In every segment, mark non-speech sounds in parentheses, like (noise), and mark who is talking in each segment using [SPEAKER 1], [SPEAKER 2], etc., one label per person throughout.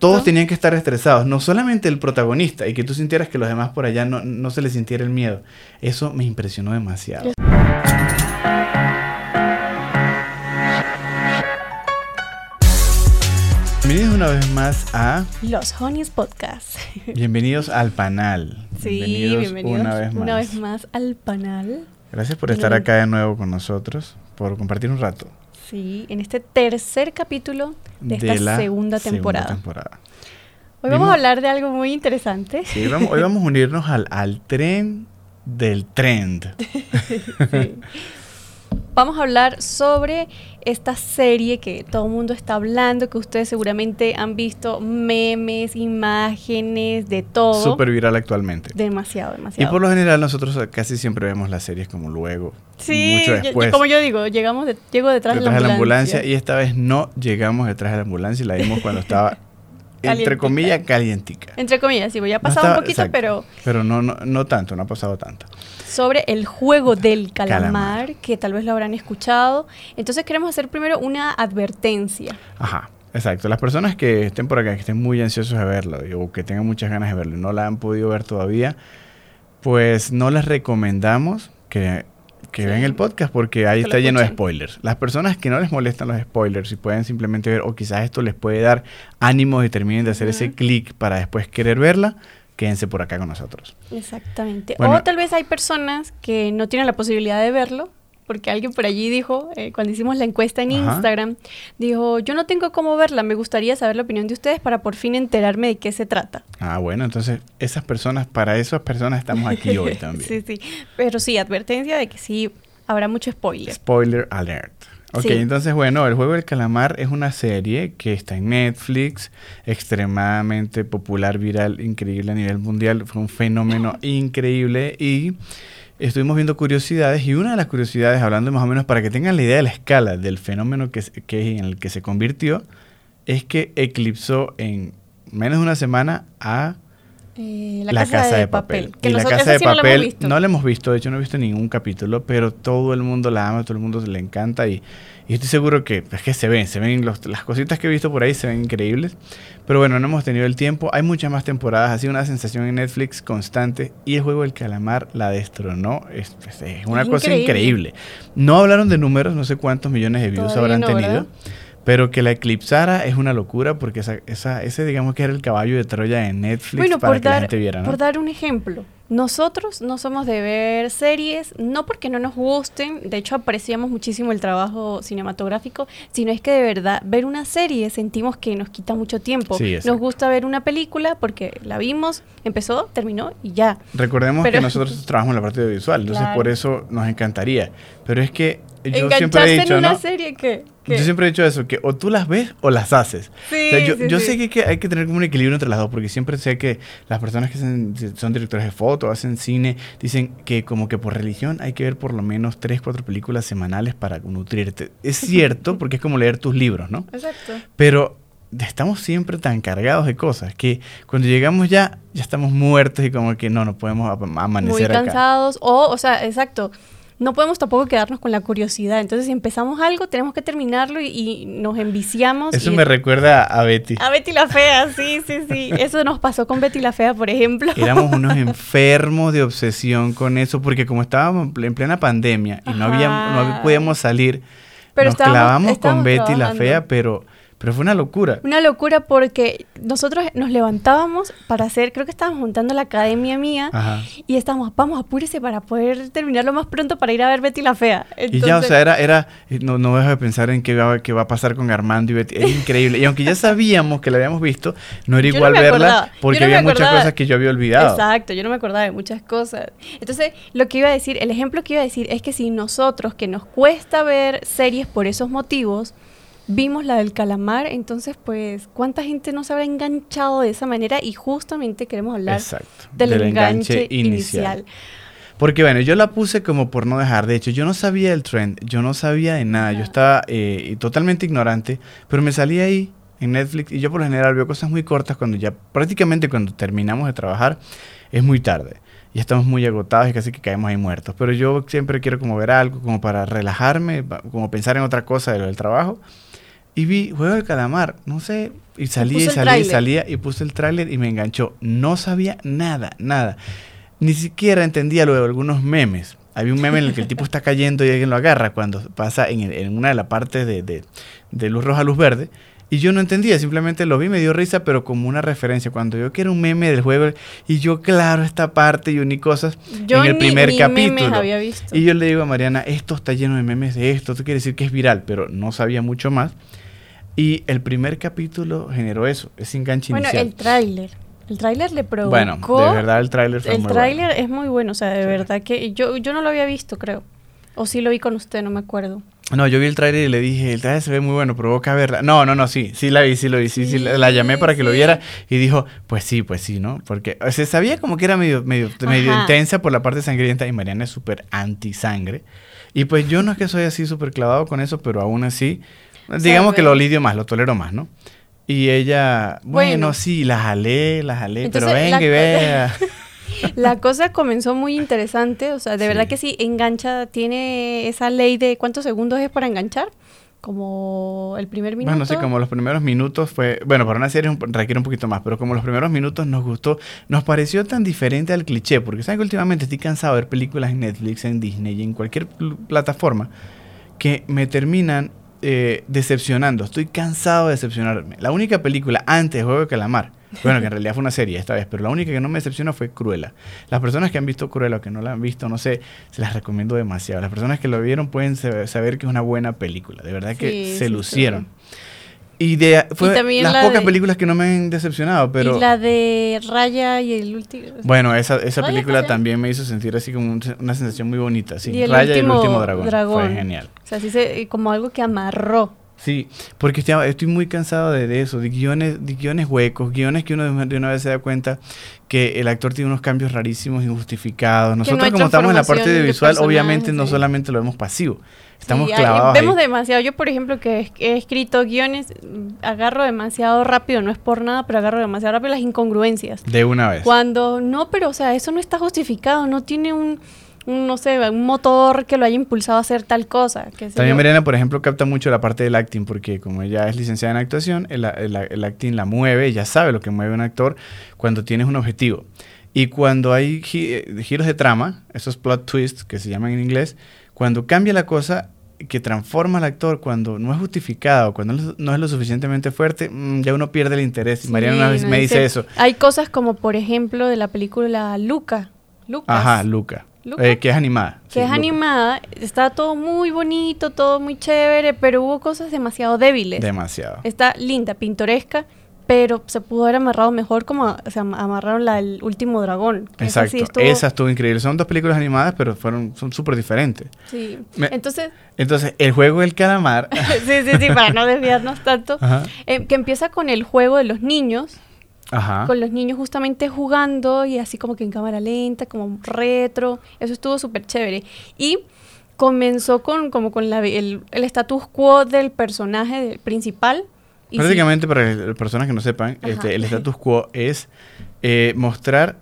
[SPEAKER 1] todos tenían que estar estresados, no solamente el protagonista, y que tú sintieras que los demás por allá no, no se les sintiera el miedo. Eso me impresionó demasiado. Bienvenidos una vez más a
[SPEAKER 2] Los Honeys Podcast. (laughs)
[SPEAKER 1] Bienvenidos al panel.
[SPEAKER 2] Sí, bienvenidos, una, vez más. una vez más al panel.
[SPEAKER 1] Gracias por estar acá de nuevo con nosotros, por compartir un rato.
[SPEAKER 2] Sí, en este tercer capítulo de, esta segunda temporada. Hoy vamos a hablar de algo muy interesante.
[SPEAKER 1] Sí, hoy vamos a unirnos al, al tren del trend. (laughs)
[SPEAKER 2] sí. Vamos a hablar sobre esta serie que todo el mundo está hablando, que ustedes seguramente han visto memes, imágenes, de todo.
[SPEAKER 1] Súper viral actualmente.
[SPEAKER 2] Demasiado, demasiado.
[SPEAKER 1] Y por lo general nosotros casi siempre vemos las series como luego.
[SPEAKER 2] Sí, mucho después. como yo digo, llegamos de, llego detrás, de, la de la ambulancia.
[SPEAKER 1] Y esta vez no llegamos detrás de la ambulancia y la vimos cuando estaba (laughs) entre comillas, calientica.
[SPEAKER 2] Entre comillas, sí, ya ha pasado un poquito, pero...
[SPEAKER 1] Pero no, no, no tanto, no ha pasado tanto
[SPEAKER 2] sobre el juego del calamar, que tal vez lo habrán escuchado. Entonces queremos hacer primero una advertencia.
[SPEAKER 1] Ajá. Exacto, las personas que estén por acá, que estén muy ansiosos de verlo o que tengan muchas ganas de verlo y no la han podido ver todavía, pues no les recomendamos que, vean el podcast porque ahí está lleno de spoilers. Las personas que no les molestan los spoilers y pueden simplemente ver o quizás esto les puede dar ánimos y terminen de hacer ese clic para después querer verla, quédense por acá con nosotros.
[SPEAKER 2] Exactamente. o tal vez hay personas que no tienen la posibilidad de verlo, porque alguien por allí dijo, eh, cuando hicimos la encuesta en Instagram, dijo, yo no tengo cómo verla, me gustaría saber la opinión de ustedes para por fin enterarme de qué se trata.
[SPEAKER 1] Ah, bueno, entonces esas personas, para esas personas estamos aquí hoy (laughs) también.
[SPEAKER 2] sí, sí, pero sí, advertencia de que sí, habrá mucho spoiler.
[SPEAKER 1] Spoiler alert. Ok, entonces bueno, El Juego del Calamar es una serie que está en Netflix, extremadamente popular, viral, increíble a nivel mundial, fue un fenómeno (laughs) increíble y estuvimos viendo curiosidades y una de las curiosidades, hablando más o menos para que tengan la idea de la escala del fenómeno que, que en el que se convirtió, es que eclipsó en menos de una semana a
[SPEAKER 2] eh, la, casa, de, papel.
[SPEAKER 1] Que y la casa de papel no la, hemos visto, de hecho no he visto ningún capítulo, pero todo el mundo la ama, todo el mundo le encanta y, estoy seguro que es que se ven, se ven las cositas que he visto por ahí se ven increíbles, pero bueno, no hemos tenido el tiempo, hay muchas más temporadas, ha sido una sensación en Netflix constante. Y el juego del calamar la destronó, es, es una cosa increíble. No hablaron de números, no sé cuántos millones de views habrán tenido. Pero que la eclipsara es una locura porque esa, esa, ese digamos que era el caballo de Troya en Netflix para que la gente viera, ¿no?
[SPEAKER 2] Por dar un ejemplo, nosotros no somos de ver series, no porque no nos gusten, de hecho apreciamos muchísimo el trabajo cinematográfico, sino es que de verdad ver una serie sentimos que nos quita mucho tiempo. nos gusta ver una película porque la vimos, empezó, terminó y ya.
[SPEAKER 1] Recordemos que nosotros trabajamos en la parte visual, entonces por eso nos encantaría. Pero es que yo siempre he dicho,
[SPEAKER 2] en una
[SPEAKER 1] ¿no?
[SPEAKER 2] serie que
[SPEAKER 1] yo siempre he dicho eso, que o tú las ves o las haces. yo, sé que, hay que tener como un equilibrio entre las dos, porque siempre sé que las personas que son, directores de foto, hacen cine, dicen que como que por religión hay que ver por lo menos tres, cuatro películas semanales para nutrirte. Es (laughs) cierto, porque es como leer tus libros, ¿no?
[SPEAKER 2] Exacto.
[SPEAKER 1] Pero estamos siempre tan cargados de cosas que cuando llegamos ya, ya estamos muertos y como que no, no podemos amanecer
[SPEAKER 2] Muy cansados, o, o sea, exacto no podemos tampoco quedarnos con la curiosidad. Entonces, si empezamos algo, tenemos que terminarlo y, nos enviciamos.
[SPEAKER 1] Eso me recuerda a Betty.
[SPEAKER 2] A Betty la Fea, sí, sí, sí. Eso nos pasó con Betty la Fea, por ejemplo.
[SPEAKER 1] Éramos (laughs) unos enfermos de obsesión con eso, porque como estábamos en plena pandemia y no, había, no podíamos salir, nos clavamos con Betty la Fea, pero pero fue una locura.
[SPEAKER 2] Una locura porque nosotros nos levantábamos para hacer, creo que estábamos montando la academia mía y estábamos, vamos, apúrese para poder terminarlo más pronto para ir a ver Betty la Fea.
[SPEAKER 1] y ya, o sea, era, era no, no dejo de pensar en qué va, qué va a pasar con Armando y Betty. Es increíble. y aunque ya sabíamos que la habíamos visto, no era igual verla porque había muchas cosas que yo había olvidado.
[SPEAKER 2] Exacto, yo no me acordaba de muchas cosas. Entonces, lo que iba a decir, el ejemplo que iba a decir es que si nosotros, que nos cuesta ver series por esos motivos, vimos la del calamar, entonces pues cuánta gente no se habrá enganchado de esa manera y justamente queremos hablar del, enganche, inicial.
[SPEAKER 1] Porque bueno, yo la puse como por no dejar. De hecho, yo no sabía el trend, yo no sabía de nada. Yo estaba eh, totalmente ignorante, pero me salí ahí en Netflix y yo por lo general veo cosas muy cortas cuando ya prácticamente cuando terminamos de trabajar es muy tarde. Y estamos muy agotados y casi que caemos ahí muertos. Pero yo siempre quiero como ver algo, como para relajarme, como pensar en otra cosa de lo del trabajo. Y vi Juego del Calamar, no sé, Y salía y salía y salía y puse el tráiler y me enganchó. No sabía nada, nada. Ni siquiera entendía lo de algunos memes. Había un meme en el que el tipo está cayendo y alguien lo agarra cuando pasa en, una de las partes de, de, luz roja, luz verde. Y yo no entendía, simplemente lo vi, me dio risa, pero como una referencia. Cuando yo que era un meme del juego, y yo, claro, esta parte y uní cosas en el primer capítulo. Había visto. Y yo le digo a Mariana, esto está lleno de memes de esto, esto quiere decir que es viral, pero no sabía mucho más. Y el primer capítulo generó eso, ese enganche
[SPEAKER 2] bueno,
[SPEAKER 1] inicial.
[SPEAKER 2] Bueno, el tráiler. El tráiler le provocó...
[SPEAKER 1] Bueno, de verdad el tráiler
[SPEAKER 2] fue El tráiler es muy bueno, o sea, de verdad que yo, yo no lo había visto, creo. O sí lo vi con usted, no me acuerdo.
[SPEAKER 1] No, yo vi el tráiler y le dije, el tráiler se ve muy bueno, provoca verla. No, no, no, sí, sí la vi, sí lo vi, sí, sí, la, llamé para que lo viera y dijo, pues sí, pues sí, ¿no? Porque se sabía como que era medio, medio, medio intensa por la parte sangrienta y Mariana es súper anti-sangre. Y pues yo no es que soy así súper clavado con eso, pero aún así, digamos que lo lidio más, lo tolero más, ¿no? Y ella, bueno, sí, la jalé, la jalé, pero venga y vea. (laughs)
[SPEAKER 2] la cosa comenzó muy interesante, o sea, de verdad que sí, engancha, tiene esa ley de cuántos segundos es para enganchar. Como el primer minuto.
[SPEAKER 1] Bueno, sí, como los primeros minutos fue. Bueno, para una serie requiere un poquito más, pero como los primeros minutos nos gustó, nos pareció tan diferente al cliché, porque saben que últimamente estoy cansado de ver películas en Netflix, en Disney y en cualquier plataforma que me terminan eh, decepcionando. Estoy cansado de decepcionarme. La única película antes de Juego de Calamar, bueno, que en realidad fue una serie esta vez, pero la única que no me decepcionó fue Cruella. Las personas que han visto Cruella o que no la han visto, no sé, se las recomiendo demasiado. Las personas que lo vieron pueden saber que es una buena película. De verdad que se lucieron. Y de fue las pocas películas que no me han decepcionado, pero...
[SPEAKER 2] Y la de Raya y el último...
[SPEAKER 1] Bueno, esa, esa película también me hizo sentir así como una sensación muy bonita, sí. Raya y el último dragón. Fue genial.
[SPEAKER 2] O sea, así se, como algo que amarró.
[SPEAKER 1] Sí, porque estoy, muy cansado de, eso, de guiones, de guiones huecos, guiones que uno de una vez se da cuenta que el actor tiene unos cambios rarísimos, injustificados. Nosotros como estamos en la parte de visual, obviamente no solamente lo vemos pasivo, estamos clavados.
[SPEAKER 2] Vemos demasiado. Yo, por ejemplo, que he escrito guiones, agarro demasiado rápido, no es por nada, pero agarro demasiado rápido las incongruencias.
[SPEAKER 1] De una vez.
[SPEAKER 2] Cuando no, pero o sea, eso no está justificado, no tiene un no sé, un motor que lo haya impulsado a hacer tal cosa.
[SPEAKER 1] También Mariana, por ejemplo, capta mucho la parte del acting, porque como ella es licenciada en actuación, el, el, acting la mueve, ella sabe lo que mueve un actor cuando tienes un objetivo. Y cuando hay eh, giros de trama, esos plot twists que se llaman en inglés, cuando cambia la cosa que transforma al actor, cuando no es justificado, cuando no es lo suficientemente fuerte, mm, ya uno pierde el interés. Mariana una vez me dice, eso.
[SPEAKER 2] Hay cosas como, por ejemplo, de la película Luca. Lucas.
[SPEAKER 1] Ajá, Luca. Eh, que es animada.
[SPEAKER 2] Que es animada, está todo muy bonito, todo muy chévere, pero hubo cosas demasiado débiles.
[SPEAKER 1] Demasiado.
[SPEAKER 2] Está linda, pintoresca, pero se pudo haber amarrado mejor como se amarraron la El último dragón.
[SPEAKER 1] Exacto, esa estuvo increíble. Son dos películas animadas, pero fueron son súper diferentes.
[SPEAKER 2] Sí. entonces...
[SPEAKER 1] Entonces, el juego del calamar... (laughs)
[SPEAKER 2] sí, sí, sí, para no desviarnos tanto. Eh, que empieza con el juego de los niños con los niños justamente jugando y así como que en cámara lenta, como retro. Eso estuvo súper chévere. Y comenzó con como con la, el, el status quo del personaje principal.
[SPEAKER 1] Prácticamente, para las personas que no sepan, este, el status quo es eh, mostrar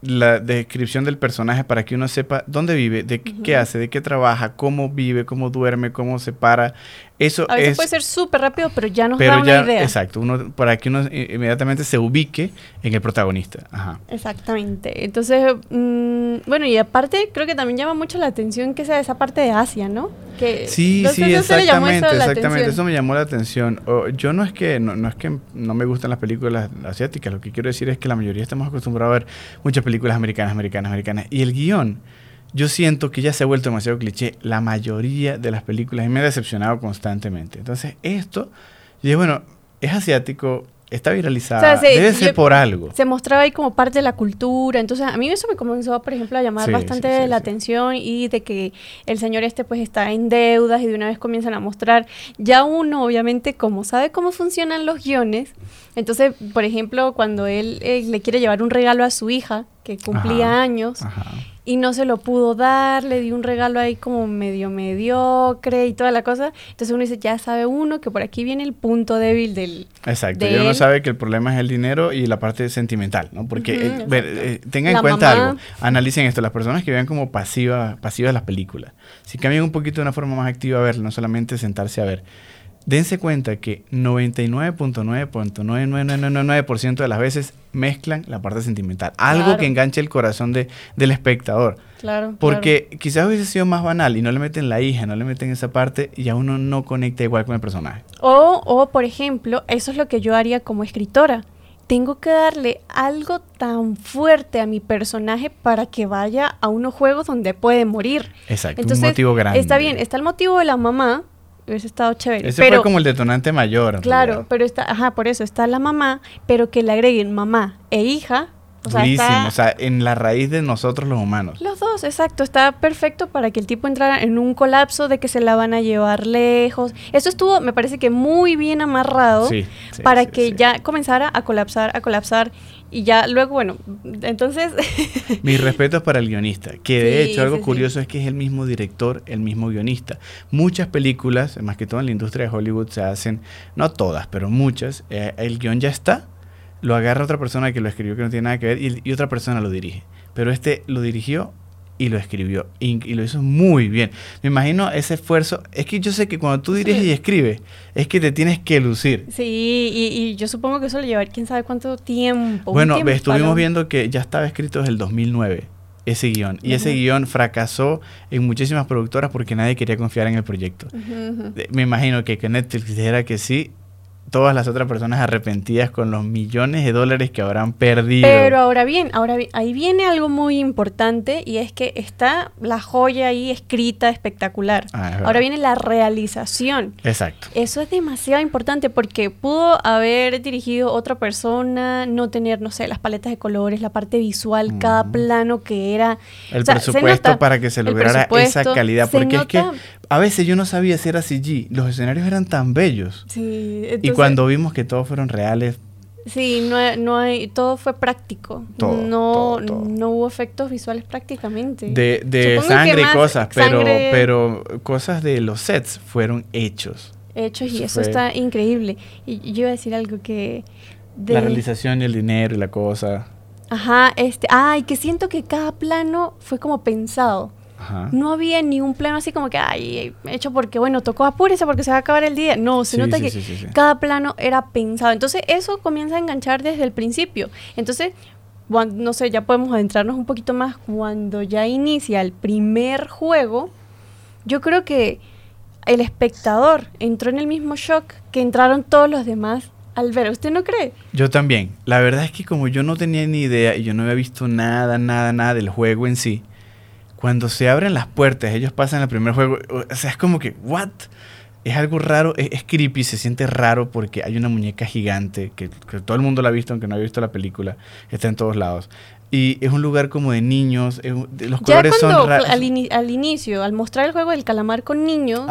[SPEAKER 1] la descripción del personaje para que uno sepa dónde vive, de qué, hace, de qué trabaja, cómo vive, cómo duerme, cómo se para. Eso
[SPEAKER 2] a
[SPEAKER 1] veces
[SPEAKER 2] puede ser súper rápido, pero ya nos da una idea.
[SPEAKER 1] Exacto, uno, para que uno inmediatamente se ubique en el protagonista. Ajá.
[SPEAKER 2] Exactamente. Entonces, mm, bueno, y aparte creo que también llama mucho la atención que sea esa parte de Asia, ¿no? Que,
[SPEAKER 1] sí, sí, exactamente, exactamente. Eso me llamó la atención. yo no es que no, no, es que no me gustan las películas asiáticas, lo que quiero decir es que la mayoría estamos acostumbrados a ver muchas películas americanas, americanas, americanas. Y el guion yo siento que ya se ha vuelto demasiado cliché la mayoría de las películas y me ha decepcionado constantemente. Entonces, esto, yo dije, bueno, es asiático, está viralizado, debe ser por algo.
[SPEAKER 2] Se mostraba ahí como parte de la cultura, entonces a mí eso me comenzó, por ejemplo, a llamar bastante la atención y de que el señor este pues está en deudas y de una vez comienzan a mostrar, ya uno obviamente como sabe cómo funcionan los guiones, entonces, por ejemplo, cuando él eh, le quiere llevar un regalo a su hija, que cumplía años, y no se lo pudo dar, le dio un regalo ahí como medio mediocre y toda la cosa. Entonces uno dice, ya sabe uno que por aquí viene el punto débil del...
[SPEAKER 1] Exacto, y uno sabe que el problema es el dinero y la parte sentimental, ¿no? Porque eh, eh, tengan en cuenta algo, analicen esto, las personas que vean como pasivas pasivas las películas, si cambian un poquito de una forma más activa a ver, no solamente sentarse a ver. Dense cuenta que 99.9.99999% de las veces mezclan la parte sentimental. Algo que enganche el corazón de, del espectador.
[SPEAKER 2] Claro.
[SPEAKER 1] Porque quizás hubiese sido más banal y no le meten la hija, no le meten esa parte y a uno no conecta igual con el personaje.
[SPEAKER 2] O, o, por ejemplo, eso es lo que yo haría como escritora. Tengo que darle algo tan fuerte a mi personaje para que vaya a unos juegos donde puede morir.
[SPEAKER 1] Exacto, un motivo grande.
[SPEAKER 2] Está bien, está el motivo de la mamá, hubiese estado chévere.
[SPEAKER 1] Ese fue como el detonante mayor.
[SPEAKER 2] Claro, pero está, ajá, por eso está la mamá, pero que le agreguen mamá e hija.
[SPEAKER 1] O sea, o sea, en la raíz de nosotros los humanos.
[SPEAKER 2] Los dos, exacto, está perfecto para que el tipo entrara en un colapso de que se la van a llevar lejos. Eso estuvo, me parece que muy bien amarrado para que ya comenzara a colapsar, a colapsar y ya luego, bueno, entonces... (laughs)
[SPEAKER 1] Mis respetos para el guionista, que de hecho algo curioso es que es el mismo director, el mismo guionista. Muchas películas, más que todo en la industria de Hollywood, se hacen, no todas, pero muchas, eh, el guion ya está, lo agarra otra persona que lo escribió que no tiene nada que ver y otra persona lo dirige. Pero este lo dirigió y lo escribió y, lo hizo muy bien. Me imagino ese esfuerzo. Es que yo sé que cuando tú diriges y escribes, es que te tienes que lucir.
[SPEAKER 2] Sí, y, yo supongo que eso le lleva quién sabe cuánto tiempo.
[SPEAKER 1] Bueno, estuvimos viendo que ya estaba escrito desde el 2009 ese guion. Y ese guion fracasó en muchísimas productoras porque nadie quería confiar en el proyecto. Me imagino que, que Netflix dijera que sí, todas las otras personas arrepentidas con los millones de dólares que habrán perdido.
[SPEAKER 2] Pero ahora bien, ahora ahí viene algo muy importante y es que está la joya ahí escrita espectacular. Ah, ahora viene la realización.
[SPEAKER 1] Exacto.
[SPEAKER 2] Eso es demasiado importante porque pudo haber dirigido otra persona, no tener, no sé, las paletas de colores, la parte visual, cada plano que era.
[SPEAKER 1] El presupuesto para que se lograra esa calidad. Porque es que a veces yo no sabía si era CG. Los escenarios eran tan bellos.
[SPEAKER 2] Sí,
[SPEAKER 1] y cuando vimos que todos fueron reales.
[SPEAKER 2] Sí, no, no hay, todo fue práctico. no, no hubo efectos visuales prácticamente.
[SPEAKER 1] De, de sangre y cosas, pero, pero cosas de los sets fueron hechos.
[SPEAKER 2] Hechos y eso está increíble. Y yo iba a decir algo que...
[SPEAKER 1] La realización y el dinero y la cosa.
[SPEAKER 2] Ajá, este, ay, que siento que cada plano fue como pensado. No había ni un plano así como que, ay, hecho porque, bueno, tocó apúrese porque se va a acabar el día. No, se nota que cada plano era pensado. Entonces, eso comienza a enganchar desde el principio. Entonces, no sé, ya podemos adentrarnos un poquito más. Cuando ya inicia el primer juego, yo creo que el espectador entró en el mismo shock que entraron todos los demás al ver. ¿Usted no cree?
[SPEAKER 1] Yo también. La verdad es que como yo no tenía ni idea y yo no había visto nada, nada, nada del juego en sí, cuando se abren las puertas, ellos pasan el primer juego, o sea, es como que, ¿what? Es algo raro, es, creepy, se siente raro porque hay una muñeca gigante que, todo el mundo la ha visto, aunque no haya visto la película, está en todos lados. Y es un lugar como de niños, los colores son raros.
[SPEAKER 2] Al, al, inicio, al mostrar el juego del calamar con niños,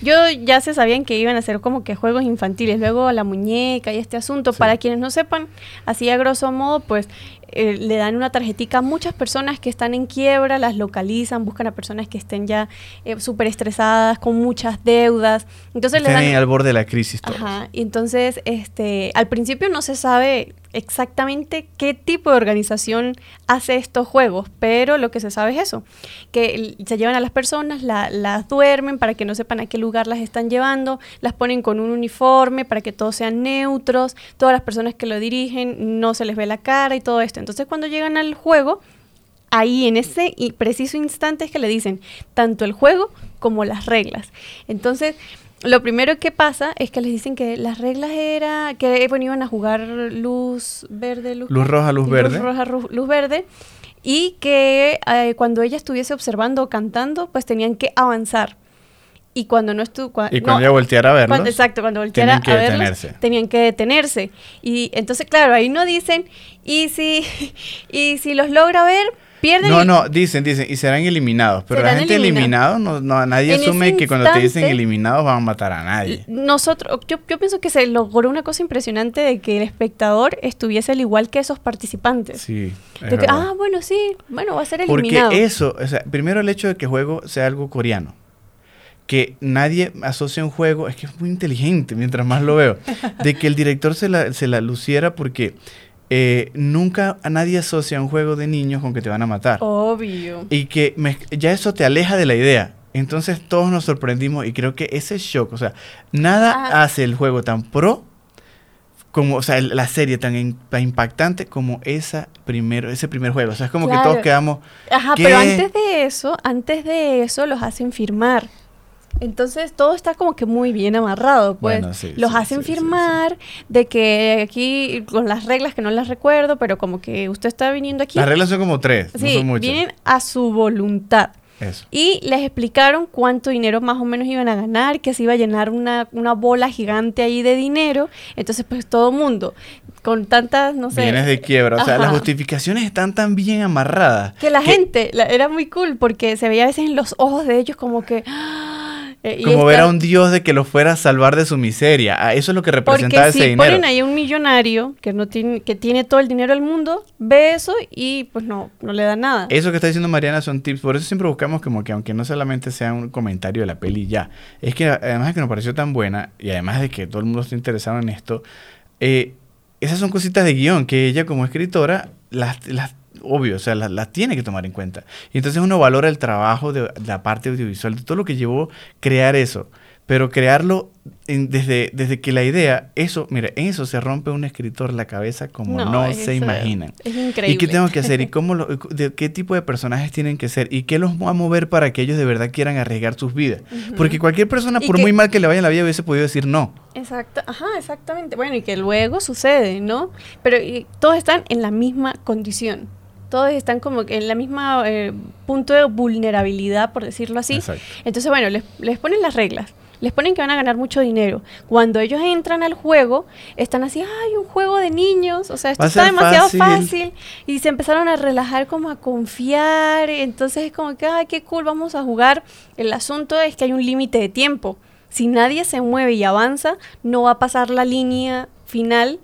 [SPEAKER 2] yo ya se sabían que iban a ser como que juegos infantiles, luego la muñeca y este asunto, para quienes no sepan, así a grosso modo, pues eh, le dan una tarjetita a muchas personas que están en quiebra, las localizan, buscan a personas que estén ya eh, súper estresadas, con muchas deudas. Entonces
[SPEAKER 1] le dan... al borde de la crisis.
[SPEAKER 2] Ajá. Y entonces, este, al principio no se sabe exactamente qué tipo de organización hace estos juegos, pero lo que se sabe es eso, que se llevan a las personas, las duermen para que no sepan a qué lugar las están llevando, las ponen con un uniforme para que todos sean neutros, todas las personas que lo dirigen no se les ve la cara y todo esto. Entonces cuando llegan al juego, ahí en ese preciso instante es que le dicen tanto el juego como las reglas. Entonces, lo primero que pasa es que les dicen que las reglas era que bueno, iban a jugar luz verde, luz,
[SPEAKER 1] roja, luz verde.
[SPEAKER 2] Luz roja, luz verde. Y que eh, cuando ella estuviese observando o cantando, pues tenían que avanzar. Y cuando no estuvo...
[SPEAKER 1] y cuando ella volteara a verlos.
[SPEAKER 2] exacto, cuando volteara a verlos, detenerse. tenían que detenerse. Y entonces, claro, ahí no dicen, y si, (laughs) y si los logra ver,
[SPEAKER 1] no, no, dicen, dicen, y serán eliminados. Pero la gente eliminada, no, no, nadie asume que cuando te dicen eliminados van a matar a nadie.
[SPEAKER 2] Nosotros, yo, yo pienso que se logró una cosa impresionante de que el espectador estuviese al igual que esos participantes.
[SPEAKER 1] Sí.
[SPEAKER 2] ah, bueno, sí, bueno, va a ser eliminado.
[SPEAKER 1] Porque eso, o sea, primero el hecho de que el juego sea algo coreano que nadie asocia un juego, es que es muy inteligente mientras más lo veo, de que el director se la, se la luciera porque eh, nunca a nadie asocia un juego de niños con que te van a matar.
[SPEAKER 2] Obvio.
[SPEAKER 1] Y que ya eso te aleja de la idea. Entonces todos nos sorprendimos y creo que ese shock, o sea, nada ah. hace el juego tan pro como, o sea, la serie tan, impactante como esa primero, ese primer juego. O sea, es como que todos quedamos...
[SPEAKER 2] Ajá, pero antes de eso, antes de eso los hacen firmar. Entonces todo está como que muy bien amarrado, pues los hacen firmar de que aquí con las reglas que no las recuerdo, pero como que usted está viniendo aquí.
[SPEAKER 1] Las reglas son como tres, no son muchas.
[SPEAKER 2] vienen a su voluntad. Y les explicaron cuánto dinero más o menos iban a ganar, que se iba a llenar una, bola gigante ahí de dinero. Entonces, pues todo mundo, con tantas, no sé.
[SPEAKER 1] Bienes de quiebra. O sea, las justificaciones están tan bien amarradas.
[SPEAKER 2] Que la gente, era muy cool porque se veía a veces en los ojos de ellos como que.
[SPEAKER 1] Eh, como ver a un dios de que lo fuera a salvar de su miseria. Ah, eso es lo que representa ese si dinero.
[SPEAKER 2] ponen ahí un millonario que no tiene, que tiene todo el dinero del mundo, ve eso y pues no, no le da nada.
[SPEAKER 1] Eso que está diciendo Mariana son tips. Por eso siempre buscamos como que aunque no solamente sea un comentario de la peli ya. Es que además de que nos pareció tan buena y además de que todo el mundo está interesado en esto, eh, esas son cositas de guion que ella como escritora las, las obvio, o sea, las tiene que tomar en cuenta. Y entonces uno valora el trabajo de, la parte audiovisual, de todo lo que llevó crear eso. Pero crearlo desde, desde que la idea, eso, mira, en eso se rompe un escritor la cabeza como no, se imaginan.
[SPEAKER 2] Es increíble.
[SPEAKER 1] ¿Y qué tengo que hacer? ¿Y cómo de, qué tipo de personajes tienen que ser? ¿Y qué los va a mover para que ellos de verdad quieran arriesgar sus vidas? Porque cualquier persona, por muy mal que le vaya en la vida, hubiese podido decir no.
[SPEAKER 2] Exacto, ajá, exactamente. Bueno, y que luego sucede, ¿no? Pero todos están en la misma condición todos están como en la misma eh, punto de vulnerabilidad, por decirlo así. Entonces, bueno, les, les, ponen las reglas. Les ponen que van a ganar mucho dinero. Cuando ellos entran al juego, están así, ay, un juego de niños. O sea, esto está demasiado fácil. Y se empezaron a relajar, como a confiar. Entonces es como que, ay, qué cool, vamos a jugar. El asunto es que hay un límite de tiempo. Si nadie se mueve y avanza, no va a pasar la línea final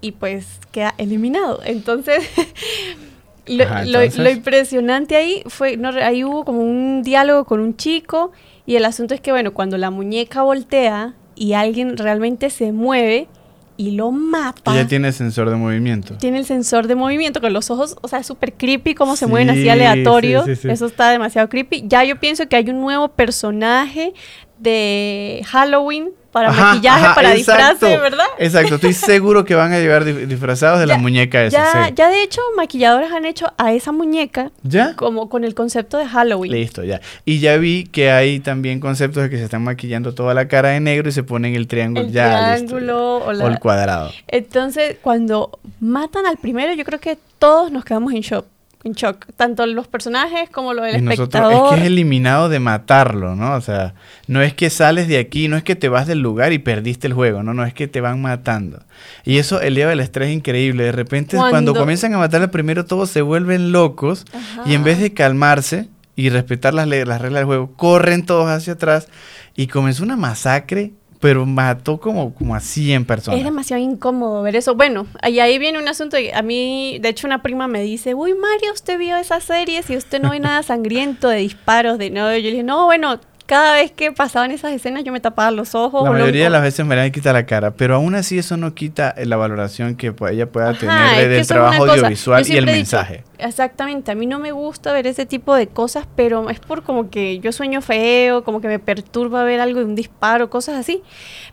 [SPEAKER 2] y pues queda eliminado. Entonces, (laughs) Lo, impresionante ahí fue, no, ahí hubo como un diálogo con un chico y el asunto es que, bueno, cuando la muñeca voltea y alguien realmente se mueve y lo mata.
[SPEAKER 1] Ella tiene sensor de movimiento.
[SPEAKER 2] Tiene el sensor de movimiento con los ojos, o sea, es súper creepy cómo se mueven así aleatorio. Eso está demasiado creepy. Ya yo pienso que hay un nuevo personaje de Halloween para maquillaje, para disfraces, ¿verdad?
[SPEAKER 1] Exacto, estoy seguro que van a llegar disfrazados de la muñeca
[SPEAKER 2] esa. Ya, ya de hecho, maquilladores han hecho a esa muñeca ¿Ya? como con el concepto de Halloween.
[SPEAKER 1] Listo, ya. Y ya vi que hay también conceptos de que se están maquillando toda la cara de negro y se ponen el triángulo
[SPEAKER 2] el
[SPEAKER 1] ya.
[SPEAKER 2] Triángulo
[SPEAKER 1] o, o el cuadrado.
[SPEAKER 2] Entonces, cuando matan al primero, yo creo que todos nos quedamos en shock en shock. Tanto los personajes como lo del espectador.
[SPEAKER 1] es que es eliminado de matarlo, ¿no? O sea, no es que sales de aquí, no es que te vas del lugar y perdiste el juego, no, no es que te van matando. Y eso eleva el estrés increíble. De repente, cuando, comienzan a matar al primero, todos se vuelven locos y en vez de calmarse y respetar las, las reglas del juego, corren todos hacia atrás y comenzó una masacre pero mató como, como a 100 personas.
[SPEAKER 2] Es demasiado incómodo ver eso. Bueno, y ahí viene un asunto. A mí, de hecho, una prima me dice, uy, Mario, usted vio esa serie, si usted no ve nada sangriento de disparos, de no. Yo le dije, no, bueno, cada vez que pasaban esas escenas yo me tapaba los ojos.
[SPEAKER 1] La mayoría de las veces me quita la cara, pero aún así eso no quita la valoración que ella pueda tener del trabajo audiovisual y el mensaje.
[SPEAKER 2] exactamente, a mí no me gusta ver ese tipo de cosas, pero es por como que yo sueño feo, como que me perturba ver algo de un disparo, cosas así.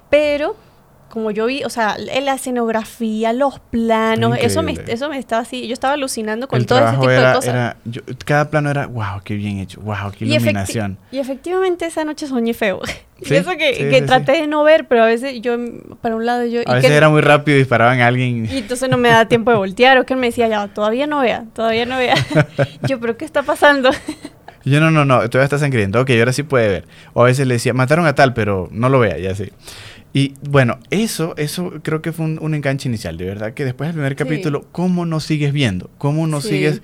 [SPEAKER 2] Pero como yo vi, o sea, la escenografía, los planos, eso me, eso me estaba así, yo estaba alucinando con todo ese tipo de cosas.
[SPEAKER 1] cada plano era, wow, qué bien hecho, wow, qué iluminación.
[SPEAKER 2] Y, efectivamente esa noche soñé feo. (laughs) y eso que, traté de no ver, pero a veces yo, para un lado yo...
[SPEAKER 1] A veces era muy rápido y disparaban a alguien.
[SPEAKER 2] Y entonces no me da tiempo de (laughs) voltear, o que él me decía, ya, todavía no vea, todavía no vea. (laughs) yo, pero ¿qué está pasando?
[SPEAKER 1] Yo no, no, no, todavía está sangriento. Ok, ahora sí puede ver. O a veces le decía, mataron a tal, pero no lo vea, ya sí. Y bueno, eso, eso creo que fue un, enganche inicial, de verdad, que después del primer capítulo, ¿cómo no sigues viendo? ¿Cómo no sigues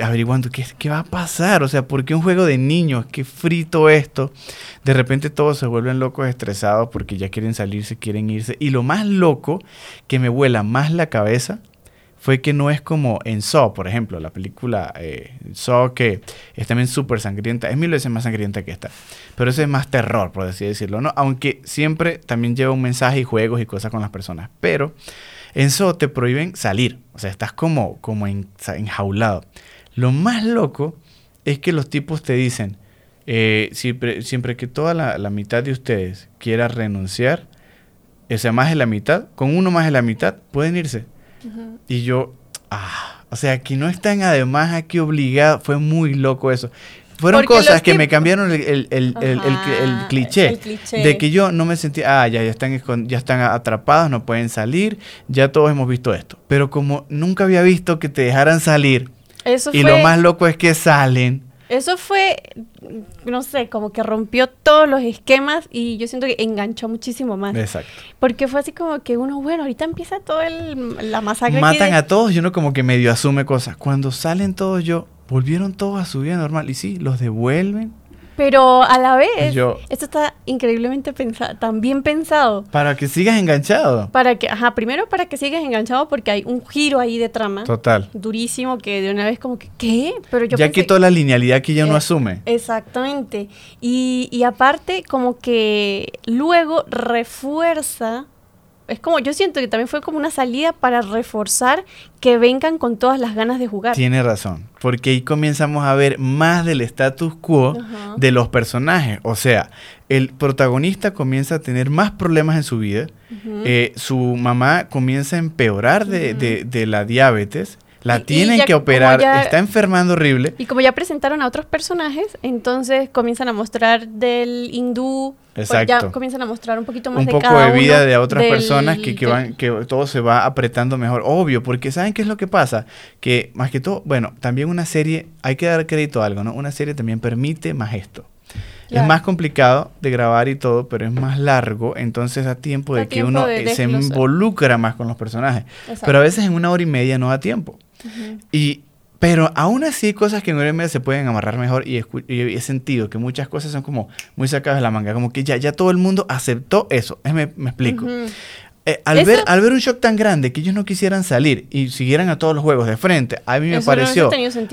[SPEAKER 1] averiguando qué, qué va a pasar? O sea, ¿por qué un juego de niños? ¿Qué frito esto? De repente todos se vuelven locos, estresados porque ya quieren salirse, quieren irse. Y lo más loco, que me vuela más la cabeza, fue que no es como en Saw, por ejemplo, la película eh, Saw que es también súper sangrienta, es mil veces más sangrienta que esta, pero ese es más terror, por así decirlo, ¿no? Aunque siempre también lleva un mensaje y juegos y cosas con las personas, pero en Saw te prohíben salir, o sea, estás como, como enjaulado. Lo más loco es que los tipos te dicen, eh, siempre, siempre que toda la, mitad de ustedes quiera renunciar, o sea, más de la mitad, con uno más de la mitad, pueden irse. Y yo, ah, o sea, que no están además aquí obligados, fue muy loco eso. Fueron cosas que, me cambiaron el, el, cliché, de que yo no me sentía, ah, ya, ya, están, ya están atrapados, no pueden salir, ya todos hemos visto esto. Pero como nunca había visto que te dejaran salir, y lo más loco es que salen.
[SPEAKER 2] Eso fue, no sé, como que rompió todos los esquemas y yo siento que enganchó muchísimo más.
[SPEAKER 1] Exacto.
[SPEAKER 2] Porque fue así como que uno, bueno, ahorita empieza todo el, la masacre.
[SPEAKER 1] Matan a todos y uno como que medio asume cosas. Cuando salen todos yo, volvieron todos a su vida normal. Y sí, los devuelven.
[SPEAKER 2] Pero a la vez, esto está increíblemente pensado, tan bien pensado.
[SPEAKER 1] Para que sigas enganchado.
[SPEAKER 2] Para que, ajá, primero para que sigas enganchado porque hay un giro ahí de trama.
[SPEAKER 1] Total.
[SPEAKER 2] Durísimo que de una vez como que, ¿qué? Pero yo
[SPEAKER 1] ya quitó la linealidad que ya no asume.
[SPEAKER 2] Exactamente. Y, y aparte como que luego refuerza es como, yo siento que también fue como una salida para reforzar que vengan con todas las ganas de jugar.
[SPEAKER 1] Tiene razón, porque ahí comenzamos a ver más del status quo de los personajes. O sea, el protagonista comienza a tener más problemas en su vida, eh, su mamá comienza a empeorar de, de la diabetes, la tienen que operar, está enfermando horrible.
[SPEAKER 2] Y como ya presentaron a otros personajes, entonces comienzan a mostrar del hindú, pues Exacto. ya comienzan a mostrar un poquito más
[SPEAKER 1] un poco de vida de otras personas que, que van que todo se va apretando mejor, obvio, porque saben qué es lo que pasa, que más que todo, bueno, también una serie hay que dar crédito a algo, ¿no? Una serie también permite más esto. Es más complicado de grabar y todo, pero es más largo, entonces da tiempo de que uno se involucra más con los personajes. Pero a veces en una hora y media no da tiempo. Y, pero aún así cosas que en un se pueden amarrar mejor y, he sentido que muchas cosas son como muy sacadas de la manga, como que ya, ya todo el mundo aceptó eso. Me, me explico. Eh, al, ver, al ver un shock tan grande que ellos no quisieran salir y siguieran a todos los juegos de frente, a mí me pareció.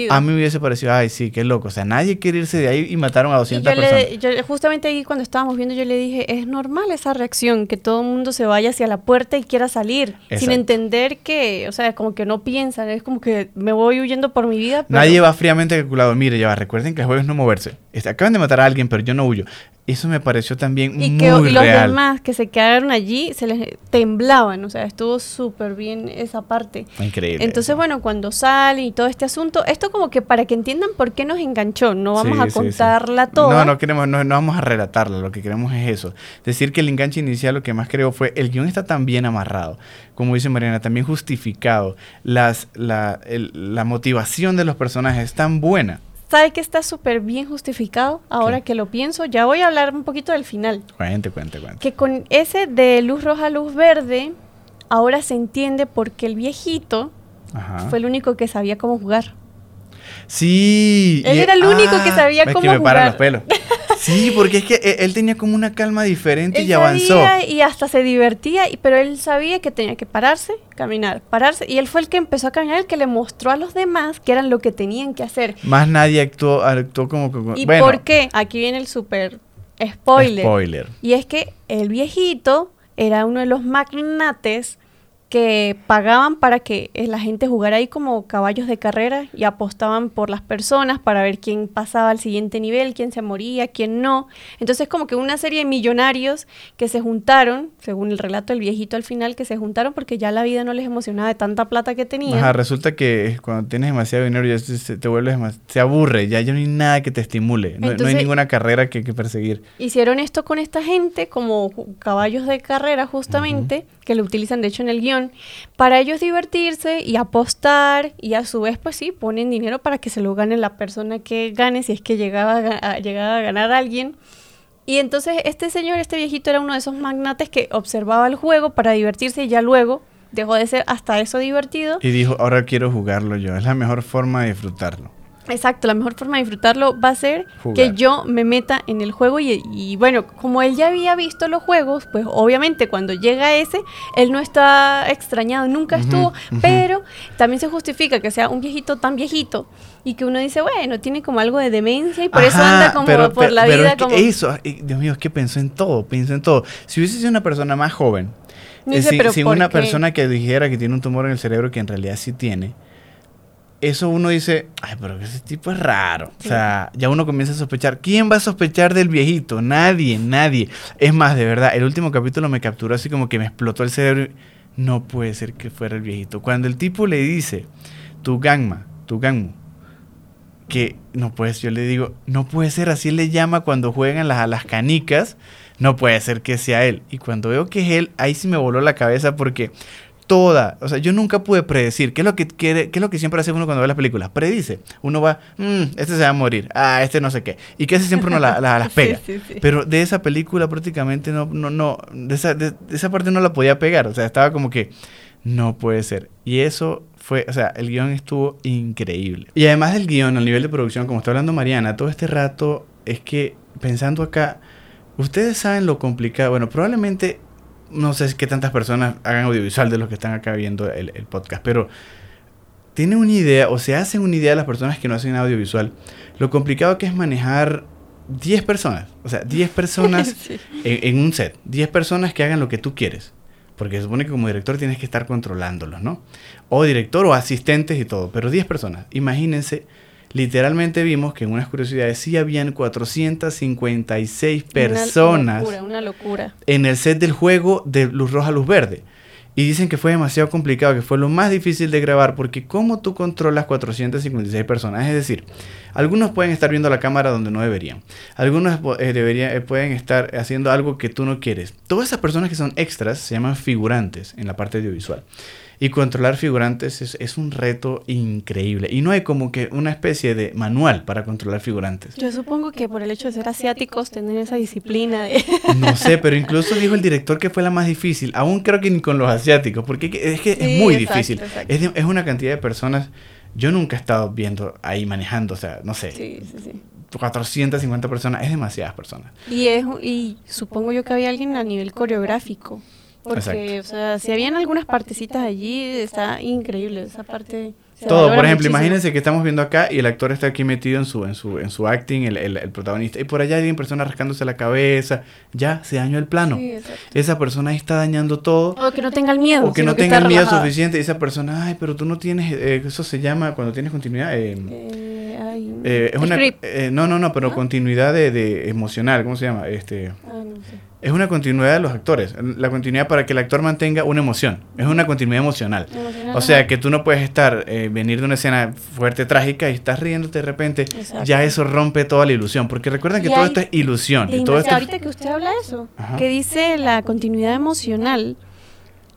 [SPEAKER 1] a mí me hubiese parecido, ay, sí, qué loco. O sea, nadie quiere irse de ahí y mataron a 200 personas.
[SPEAKER 2] yo, justamente ahí cuando estábamos viendo, yo le dije, es normal esa reacción, que todo el mundo se vaya hacia la puerta y quiera salir, sin entender que, o sea, como que no piensan, es como que me voy huyendo por mi vida.
[SPEAKER 1] Nadie va fríamente calculado, mire, ya va, recuerden que el juego es no moverse. Este, acaban de matar a alguien, pero yo no huyo. Eso me pareció también y muy que, y
[SPEAKER 2] los demás que se quedaron allí se les temblaban, o sea, estuvo súper bien esa parte.
[SPEAKER 1] Increíble.
[SPEAKER 2] Entonces, bueno, cuando sale y todo este asunto, esto como que para que entiendan por qué nos enganchó, no vamos a contarla todo.
[SPEAKER 1] No, no queremos, no, no, vamos a relatarla, lo que queremos es eso. Decir que el enganche inicial lo que más creo fue, el guion está tan bien amarrado, como dice Mariana, también justificado, las, la, la motivación de los personajes es tan buena
[SPEAKER 2] ¿Sabe que está súper bien justificado? Ahora que lo pienso, ya voy a hablar un poquito del final.
[SPEAKER 1] Cuente, cuente, cuente.
[SPEAKER 2] Que con ese de luz roja, luz verde, ahora se entiende por qué el viejito fue el único que sabía cómo jugar.
[SPEAKER 1] Sí.
[SPEAKER 2] Él era el único que ah, sabía cómo. Es que me paran los pelos. (laughs)
[SPEAKER 1] Sí, porque es que e, él tenía como una calma diferente y avanzó.
[SPEAKER 2] Y hasta se divertía, pero él sabía que tenía que pararse, caminar, pararse. Y él fue el que empezó a caminar, el que le mostró a los demás que eran lo que tenían que hacer.
[SPEAKER 1] Más nadie actuó, actuó como...
[SPEAKER 2] ¿Y por qué? Aquí viene el super spoiler. Spoiler. Y es que el viejito era uno de los magnates que pagaban para que eh, la gente jugara ahí como caballos de carrera y apostaban por las personas para ver quién pasaba al siguiente nivel, quién se moría, quién no. Entonces como que una serie de millonarios que se juntaron, según el relato del viejito al final, que se juntaron porque ya la vida no les emocionaba de tanta plata que tenían.
[SPEAKER 1] Ajá, resulta que cuando tienes demasiado dinero ya se, te vuelves se aburre, ya, ya no hay nada que te estimule, no, hay ninguna carrera que, que, perseguir.
[SPEAKER 2] Hicieron esto con esta gente como caballos de carrera justamente, que lo utilizan de hecho en el guion para ellos divertirse y apostar y a su vez pues sí, ponen dinero para que se lo gane la persona que gane si es que llegaba a, llegaba a ganar alguien. Y entonces este señor, este viejito era uno de esos magnates que observaba el juego para divertirse y ya luego dejó de ser hasta eso divertido.
[SPEAKER 1] Y dijo, ahora quiero jugarlo yo, es la mejor forma de disfrutarlo.
[SPEAKER 2] Exacto, la mejor forma de disfrutarlo va a ser que yo me meta en el juego y, bueno, como él ya había visto los juegos, pues obviamente cuando llega ese, él no está extrañado, nunca estuvo, pero también se justifica que sea un viejito tan viejito y que uno dice, bueno, tiene como algo de demencia y por eso anda como por la vida. como...
[SPEAKER 1] Eso, Dios mío, es que pensó en todo, pensó en todo. Si hubiese sido una persona más joven, no eh, sin, una persona que dijera que tiene un tumor en el cerebro que en realidad sí tiene, eso uno dice, ay, pero ese tipo es raro. O sea, ya uno comienza a sospechar. ¿Quién va a sospechar del viejito? Nadie, nadie. Es más, de verdad, el último capítulo me capturó así como que me explotó el cerebro. No puede ser que fuera el viejito. Cuando el tipo le dice, tu gangma, tu gangmu, que no puede ser, yo le digo, no puede ser, así le llama cuando juegan las, a las canicas, no puede ser que sea él. Y cuando veo que es él, ahí sí me voló la cabeza porque toda, o sea, yo nunca pude predecir, ¿qué es lo que quiere, qué es lo que siempre hace uno cuando ve las películas? Predice. Uno va, mmm, este se va a morir, ah, este no sé qué. Y que siempre uno la, las (laughs) pega. Pero de esa película prácticamente no, no, no, de esa, de, esa parte no la podía pegar, o sea, estaba como que, no puede ser. Y eso fue, o sea, el guion estuvo increíble. Y además del guion, al nivel de producción, como está hablando Mariana, todo este rato es que pensando acá, ustedes saben lo complicado, bueno, probablemente no sé qué tantas personas hagan audiovisual de los que están acá viendo el, podcast, pero tiene una idea o se hacen una idea de las personas que no hacen audiovisual, lo complicado que es manejar 10 personas, o sea, 10 personas (laughs) en, un set, 10 personas que hagan lo que tú quieres. Porque se supone que como director tienes que estar controlándolos, ¿no? O director o asistentes y todo, pero 10 personas. Imagínense literalmente vimos que en unas curiosidades sí habían 456 personas
[SPEAKER 2] una locura, una locura.
[SPEAKER 1] en el set del juego de luz roja, luz verde. Y dicen que fue demasiado complicado, que fue lo más difícil de grabar, porque ¿cómo tú controlas 456 personas? Es decir, algunos pueden estar viendo la cámara donde no deberían. Algunos eh, deberían, eh, pueden estar haciendo algo que tú no quieres. Todas esas personas que son extras se llaman figurantes en la parte audiovisual. Y controlar figurantes es, un reto increíble. Y no hay como que una especie de manual para controlar figurantes.
[SPEAKER 2] Yo supongo que por el hecho de ser asiáticos, tener esa disciplina de...
[SPEAKER 1] No (laughs) sé, pero incluso dijo el director que fue la más difícil. Aún creo que ni con los asiáticos, porque es que es muy difícil. Es, es una cantidad de personas... Yo nunca he estado viendo ahí manejando, o sea, no sé. Sí, sí, sí. 450 personas, es demasiadas personas.
[SPEAKER 2] Y, es, y supongo yo que había alguien a nivel coreográfico. Porque, o sea, si habían algunas partecitas allí, está increíble esa parte.
[SPEAKER 1] Todo, por ejemplo, imagínense que estamos viendo acá y el actor está aquí metido en su, en su, en su acting, el, el, protagonista, y por allá hay una persona rascándose la cabeza, ya se dañó el plano. esa persona está dañando todo.
[SPEAKER 2] O que no tenga el miedo.
[SPEAKER 1] O que no tenga el miedo suficiente. Y esa persona, ay, pero tú no tienes, eh, eso se llama cuando tienes continuidad. Eh, eh, es una, no, no, no, pero continuidad de, de, emocional, ¿cómo se llama? Este, ah, no sé es una continuidad de los actores. La continuidad para que el actor mantenga una emoción. Es una continuidad emocional. o sea, que tú no puedes estar, eh, venir de una escena fuerte, trágica y estás riéndote de repente. Ya eso rompe toda la ilusión. Porque recuerden que todo esto es ilusión.
[SPEAKER 2] Y
[SPEAKER 1] todo
[SPEAKER 2] esto ahorita que usted habla de eso, que dice la continuidad emocional,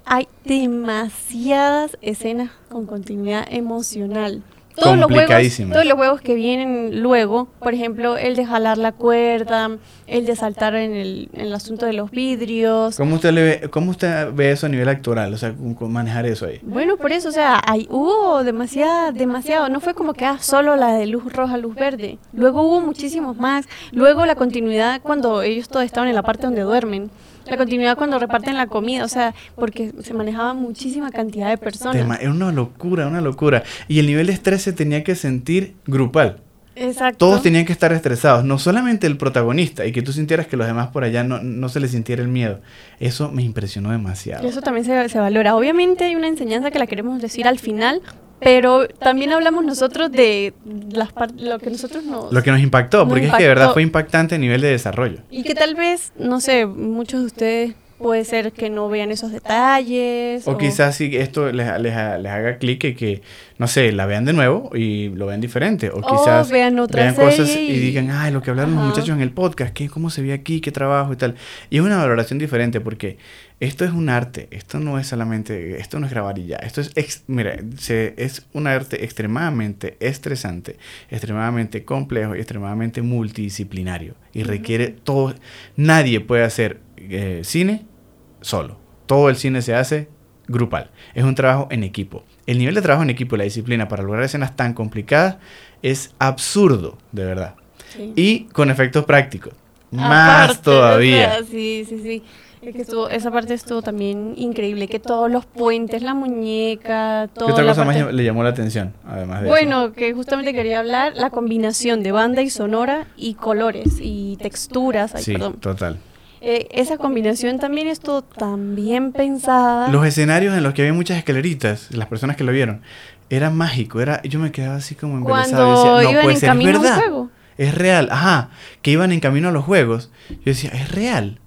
[SPEAKER 2] hay demasiadas escenas con continuidad emocional todos los juegos todos los juegos que vienen luego por ejemplo el de jalar la cuerda el de saltar en el, en el asunto de los vidrios.
[SPEAKER 1] Cómo usted le ve, cómo usted ve eso a nivel actoral o sea manejar eso ahí
[SPEAKER 2] bueno por eso o sea hay, hubo demasiado demasiado no fue como que ah, solo la de luz roja luz verde. Luego hubo muchísimos más. Luego la continuidad cuando ellos todos estaban en la parte donde duermen la continuidad cuando reparten la comida, o sea, porque se manejaba muchísima cantidad de personas.
[SPEAKER 1] Era una locura, una locura. Y el nivel de estrés se tenía que sentir grupal.
[SPEAKER 2] Exacto.
[SPEAKER 1] Todos tenían que estar estresados, no solamente el protagonista, y que tú sintieras que los demás por allá no, no se les sintiera el miedo. Eso me impresionó demasiado.
[SPEAKER 2] Eso también se, se valora. Obviamente hay una enseñanza que la queremos decir al final, pero también hablamos nosotros de las lo que nosotros nos...
[SPEAKER 1] Lo que nos impactó, porque es que de verdad fue impactante a nivel de desarrollo.
[SPEAKER 2] Y que tal vez, no sé, muchos de ustedes puede ser que no vean esos detalles.
[SPEAKER 1] O, quizás si esto les, les, haga clic y que, no sé, la vean de nuevo y lo vean diferente. O quizás
[SPEAKER 2] vean, vean
[SPEAKER 1] cosas y... digan, ay, lo que hablaron los muchachos en el podcast, ¿qué, ¿cómo se ve aquí? ¿Qué trabajo y tal? Y es una valoración diferente porque esto es un arte, esto no es solamente, esto no es grabar y ya, esto es, mira, se, es un arte extremadamente estresante, extremadamente complejo y extremadamente multidisciplinario y requiere todo, nadie puede hacer eh, cine solo, todo el cine se hace grupal, es un trabajo en equipo. El nivel de trabajo en equipo y la disciplina para lograr escenas tan complicadas es absurdo, de verdad. Y con efectos prácticos. Más todavía.
[SPEAKER 2] sí, sí, sí esa parte estuvo también increíble, que todos los puentes, la muñeca, todo.
[SPEAKER 1] ¿Qué otra cosa más le llamó la atención, además de
[SPEAKER 2] Bueno, que justamente quería hablar, la combinación de banda y sonora y colores y texturas.
[SPEAKER 1] sí, total.
[SPEAKER 2] eh, esa combinación también estuvo tan bien pensada.
[SPEAKER 1] Los escenarios en los que había muchas escaleritas, las personas que lo vieron, era mágico, era, yo me quedaba así como embelesado.
[SPEAKER 2] Cuando iban en camino es verdad, juego.
[SPEAKER 1] Es real, ajá, que iban en camino a los juegos. Yo decía, es real.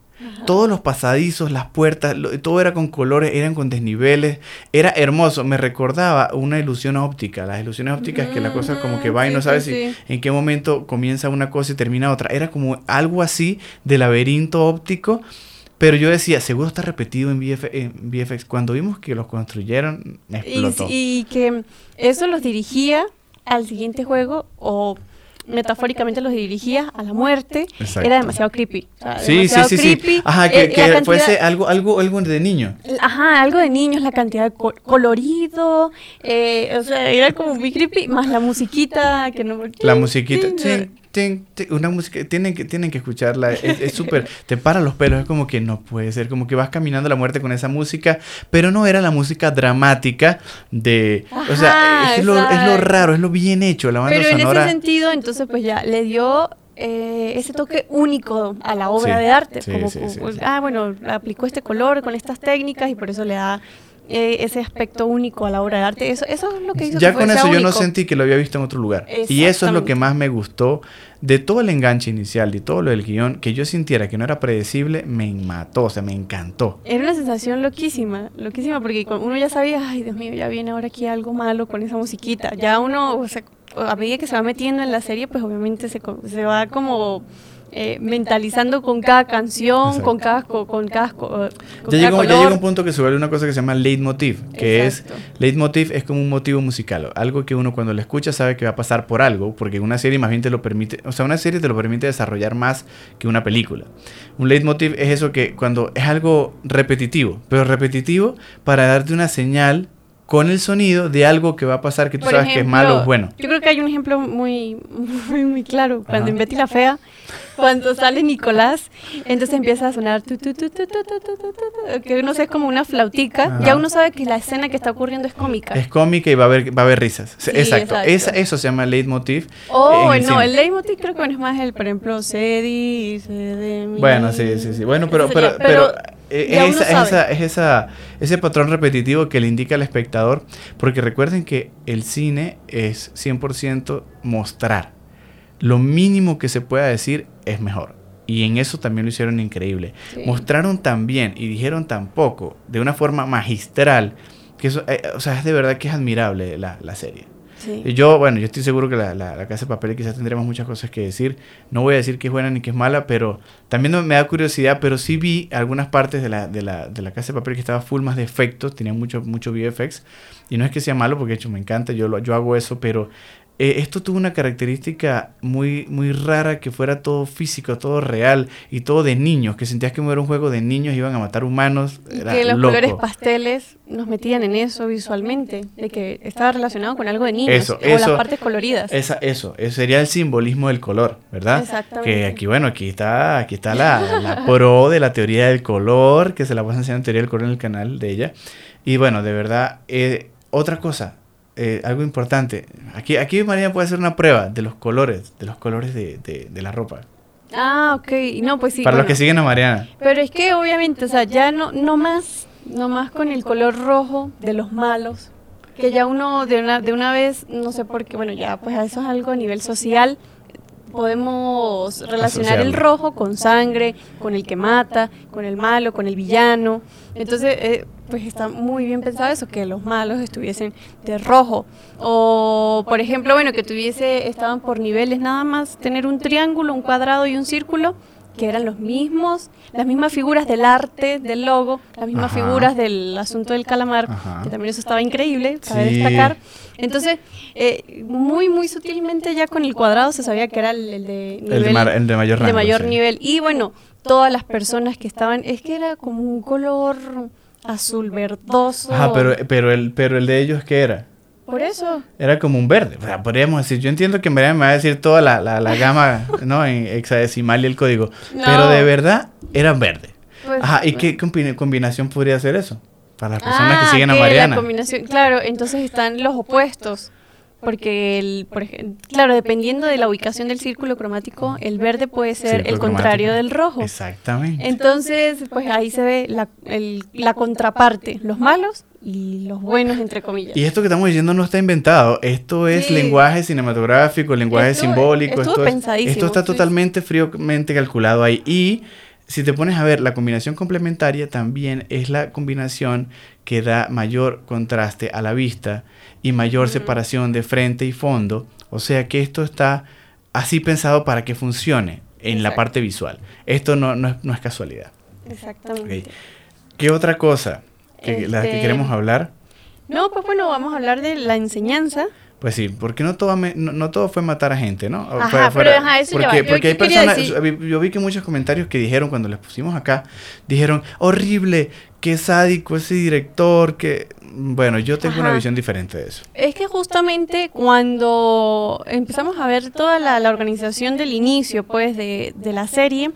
[SPEAKER 1] Todos los pasadizos, las puertas, todo era con colores, eran con desniveles, era hermoso. Me recordaba una ilusión óptica. Las ilusiones ópticas que la cosa como que va y no sabes si, en qué momento comienza una cosa y termina otra. Era como algo así de laberinto óptico. Pero yo decía, seguro está repetido en, VFX. Cuando vimos que los construyeron, explotó.
[SPEAKER 2] Y, y que eso los dirigía al siguiente juego o metafóricamente los dirigía a la muerte, era demasiado creepy.
[SPEAKER 1] sí, sí, sí, sí. Ajá, que, eh, fuese algo, algo, algo de niño.
[SPEAKER 2] Ajá, algo de niños, la cantidad de colorido, eh, o sea, era como muy creepy, más la musiquita que no...
[SPEAKER 1] La musiquita, sí una música, tienen que, tienen que escucharla, es (laughs) súper, te para los pelos, es como que no puede ser, como que vas caminando la muerte con esa música, pero no era la música dramática de, o sea, es lo, es lo, raro, es lo bien hecho, la banda
[SPEAKER 2] pero
[SPEAKER 1] sonora.
[SPEAKER 2] Pero en ese sentido, entonces pues ya le dio eh, ese toque único a la obra de arte, como, ah, bueno, aplicó este color con estas técnicas y por eso le da eh, ese aspecto único a la obra de arte. Eso, eso es lo que hizo
[SPEAKER 1] Ya con eso yo no sentí que lo había visto en otro lugar. Y eso es lo que más me gustó de todo el enganche inicial, de todo lo del guion, que yo sintiera que no era predecible, me mató, o sea, me encantó.
[SPEAKER 2] Era una sensación loquísima, loquísima, porque uno ya sabía, ay Dios mío, ya viene ahora aquí algo malo con esa musiquita. Ya uno, o sea, a medida que se va metiendo en la serie, pues obviamente se, se va como eh, mentalizando con cada canción, con cada, con, cada, con
[SPEAKER 1] ya, llegó, ya llega un punto que se vuelve una cosa que se llama leitmotiv, que es, leitmotiv es como un motivo musical, algo que uno cuando lo escucha sabe que va a pasar por algo, porque una serie más bien te lo permite, o sea, una serie te lo permite desarrollar más que una película. Un leitmotiv es eso que cuando es algo repetitivo, pero repetitivo para darte una señal con el sonido de algo que va a pasar que tú sabes que es malo o bueno.
[SPEAKER 2] Yo creo que hay un ejemplo muy, muy, muy claro. Cuando en Betty la Fea, cuando sale Nicolás, entonces empieza a sonar que uno sé, es como una flautica. Ya uno sabe que la escena que está ocurriendo es cómica.
[SPEAKER 1] Es cómica y va a haber, va a haber risas. exacto. Esa, eso se llama leitmotiv.
[SPEAKER 2] Oh, no, el leitmotiv creo que es más el, por ejemplo, Cedi,
[SPEAKER 1] Bueno, sí, sí, sí. Bueno, pero, pero, pero eh, es, esa, es, esa, ese patrón repetitivo que le indica al espectador, porque recuerden que el cine es 100% mostrar. Lo mínimo que se pueda decir es mejor. Y en eso también lo hicieron increíble. Mostraron tan bien y dijeron tan poco, de una forma magistral, que eso, eh, o sea, es de verdad que es admirable la, la serie. Yo, bueno, yo estoy seguro que la, la, Casa de Papel quizás tendremos muchas cosas que decir. No voy a decir que es buena ni que es mala, pero también me da curiosidad, pero sí vi algunas partes de la, de la, de la Casa de Papel que estaba full más de efectos, tenía mucho, mucho VFX. Y no es que sea malo, porque de hecho me encanta, yo, yo hago eso, pero eh, esto tuvo una característica muy, muy rara que fuera todo físico, todo real y todo de niños, que sentías que era un juego de niños, iban a matar humanos.
[SPEAKER 2] que los colores pasteles nos metían en eso visualmente, de que estaba relacionado con algo de niños, eso, o las partes coloridas.
[SPEAKER 1] Esa, eso, eso sería el simbolismo del color, ¿verdad? Exactamente. Que aquí, bueno, aquí está, aquí está la, la pro de la teoría del color, que se la vas a enseñar en teoría del color en el canal de ella. Y bueno, de verdad, eh, otra cosa, eh, algo importante. Aquí, aquí María puede hacer una prueba de los colores, de los colores de, de, la ropa.
[SPEAKER 2] Ah, ok. No, pues sí.
[SPEAKER 1] Para los que siguen a Mariana.
[SPEAKER 2] Pero es que obviamente, o sea, ya no, no más, no más con el color rojo de los malos, que ya uno de una, de una vez, no sé por qué, bueno, ya pues eso es algo a nivel social, podemos relacionar el rojo con sangre, con el que mata, con el malo, con el villano. Entonces, eh, pues está muy bien pensado eso, que los malos estuviesen de rojo. O, por ejemplo, bueno, que tuviese, estaban por niveles nada más, tener un triángulo, un cuadrado y un círculo, que eran los mismos, las mismas figuras del arte, del logo, las mismas figuras del asunto del calamar, que también eso estaba increíble, cabe destacar. Entonces, eh, muy, muy sutilmente ya con el cuadrado se sabía que era el, de,
[SPEAKER 1] el de, mayor,
[SPEAKER 2] de mayor nivel. Y bueno, todas las personas que estaban, es que era como un color azul verdoso.
[SPEAKER 1] Ajá, pero, pero, el, pero el de ellos, ¿qué era?
[SPEAKER 2] Por eso.
[SPEAKER 1] Era como un verde. O sea, podríamos decir, yo entiendo que en verdad me va a decir toda la, la, la gama, (laughs) ¿no? En hexadecimal y el código. Pero de verdad era verde. Pues, Ajá, ¿y qué combinación podría ser eso? Para las personas que ah, siguen a Mariana.
[SPEAKER 2] La combinación, claro, entonces están los opuestos. porque el, por ejemplo, claro, dependiendo de la ubicación del círculo cromático, el verde puede ser el contrario del rojo.
[SPEAKER 1] Exactamente.
[SPEAKER 2] Entonces, pues ahí se ve la, la contraparte, los malos y los buenos, entre comillas.
[SPEAKER 1] Y esto que estamos diciendo no está inventado, esto es lenguaje cinematográfico, lenguaje simbólico, esto, esto está totalmente fríamente calculado ahí. Y si te pones a ver, la combinación complementaria también es la combinación que da mayor contraste a la vista y mayor separación de frente y fondo. O sea que esto está así pensado para que funcione en la parte visual. Esto no, no, es, casualidad.
[SPEAKER 2] Exactamente.
[SPEAKER 1] ¿Qué otra cosa que, la que este, queremos hablar?
[SPEAKER 2] No, pues bueno, vamos a hablar de la enseñanza.
[SPEAKER 1] Pues sí, porque no todo, no, todo fue matar a gente, ¿no?
[SPEAKER 2] Ajá, pero eso
[SPEAKER 1] porque, porque hay personas, yo vi que muchos comentarios que dijeron cuando les pusimos acá, dijeron, horrible, qué sádico ese director, que... Bueno, yo tengo una visión diferente de eso.
[SPEAKER 2] Es que justamente cuando empezamos a ver toda la, la organización del inicio, pues, de, de la serie,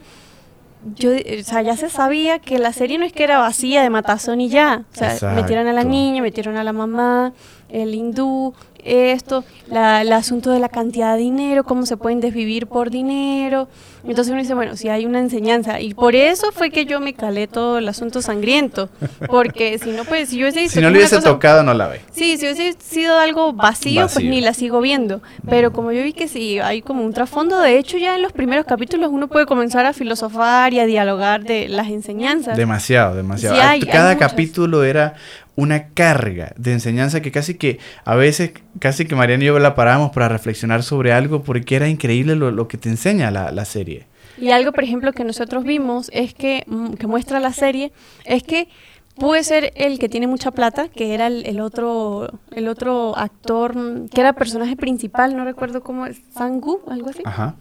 [SPEAKER 2] yo, o sea, ya se sabía que la serie no es que era vacía de matazón y ya. O sea, metieron a la niña, metieron a la mamá, el hindú, esto, la, el asunto de la cantidad de dinero, cómo se pueden desvivir por dinero. Entonces uno dice, bueno, si hay una enseñanza. Y por eso fue que yo me calé todo el asunto sangriento. Porque (laughs) si no, pues, si yo hubiese
[SPEAKER 1] Si no le hubiese tocado, no la ve.
[SPEAKER 2] Sí, si hubiese sido algo vacío, pues ni la sigo viendo. Pero como yo vi que sí, hay como un trasfondo, de hecho ya en los primeros capítulos uno puede comenzar a filosofar y a dialogar de las enseñanzas.
[SPEAKER 1] Demasiado, demasiado. Cada capítulo era una carga de enseñanza que casi que a veces, casi que Mariana y yo la paramos para reflexionar sobre algo porque era increíble lo, que te enseña la, serie.
[SPEAKER 2] Y algo, por ejemplo, que nosotros vimos es que, mm, que muestra la serie, es que puede ser el que tiene mucha plata, que era el, otro el otro actor, mm, que era personaje principal, no recuerdo cómo es, Sangu, algo así. Ajá.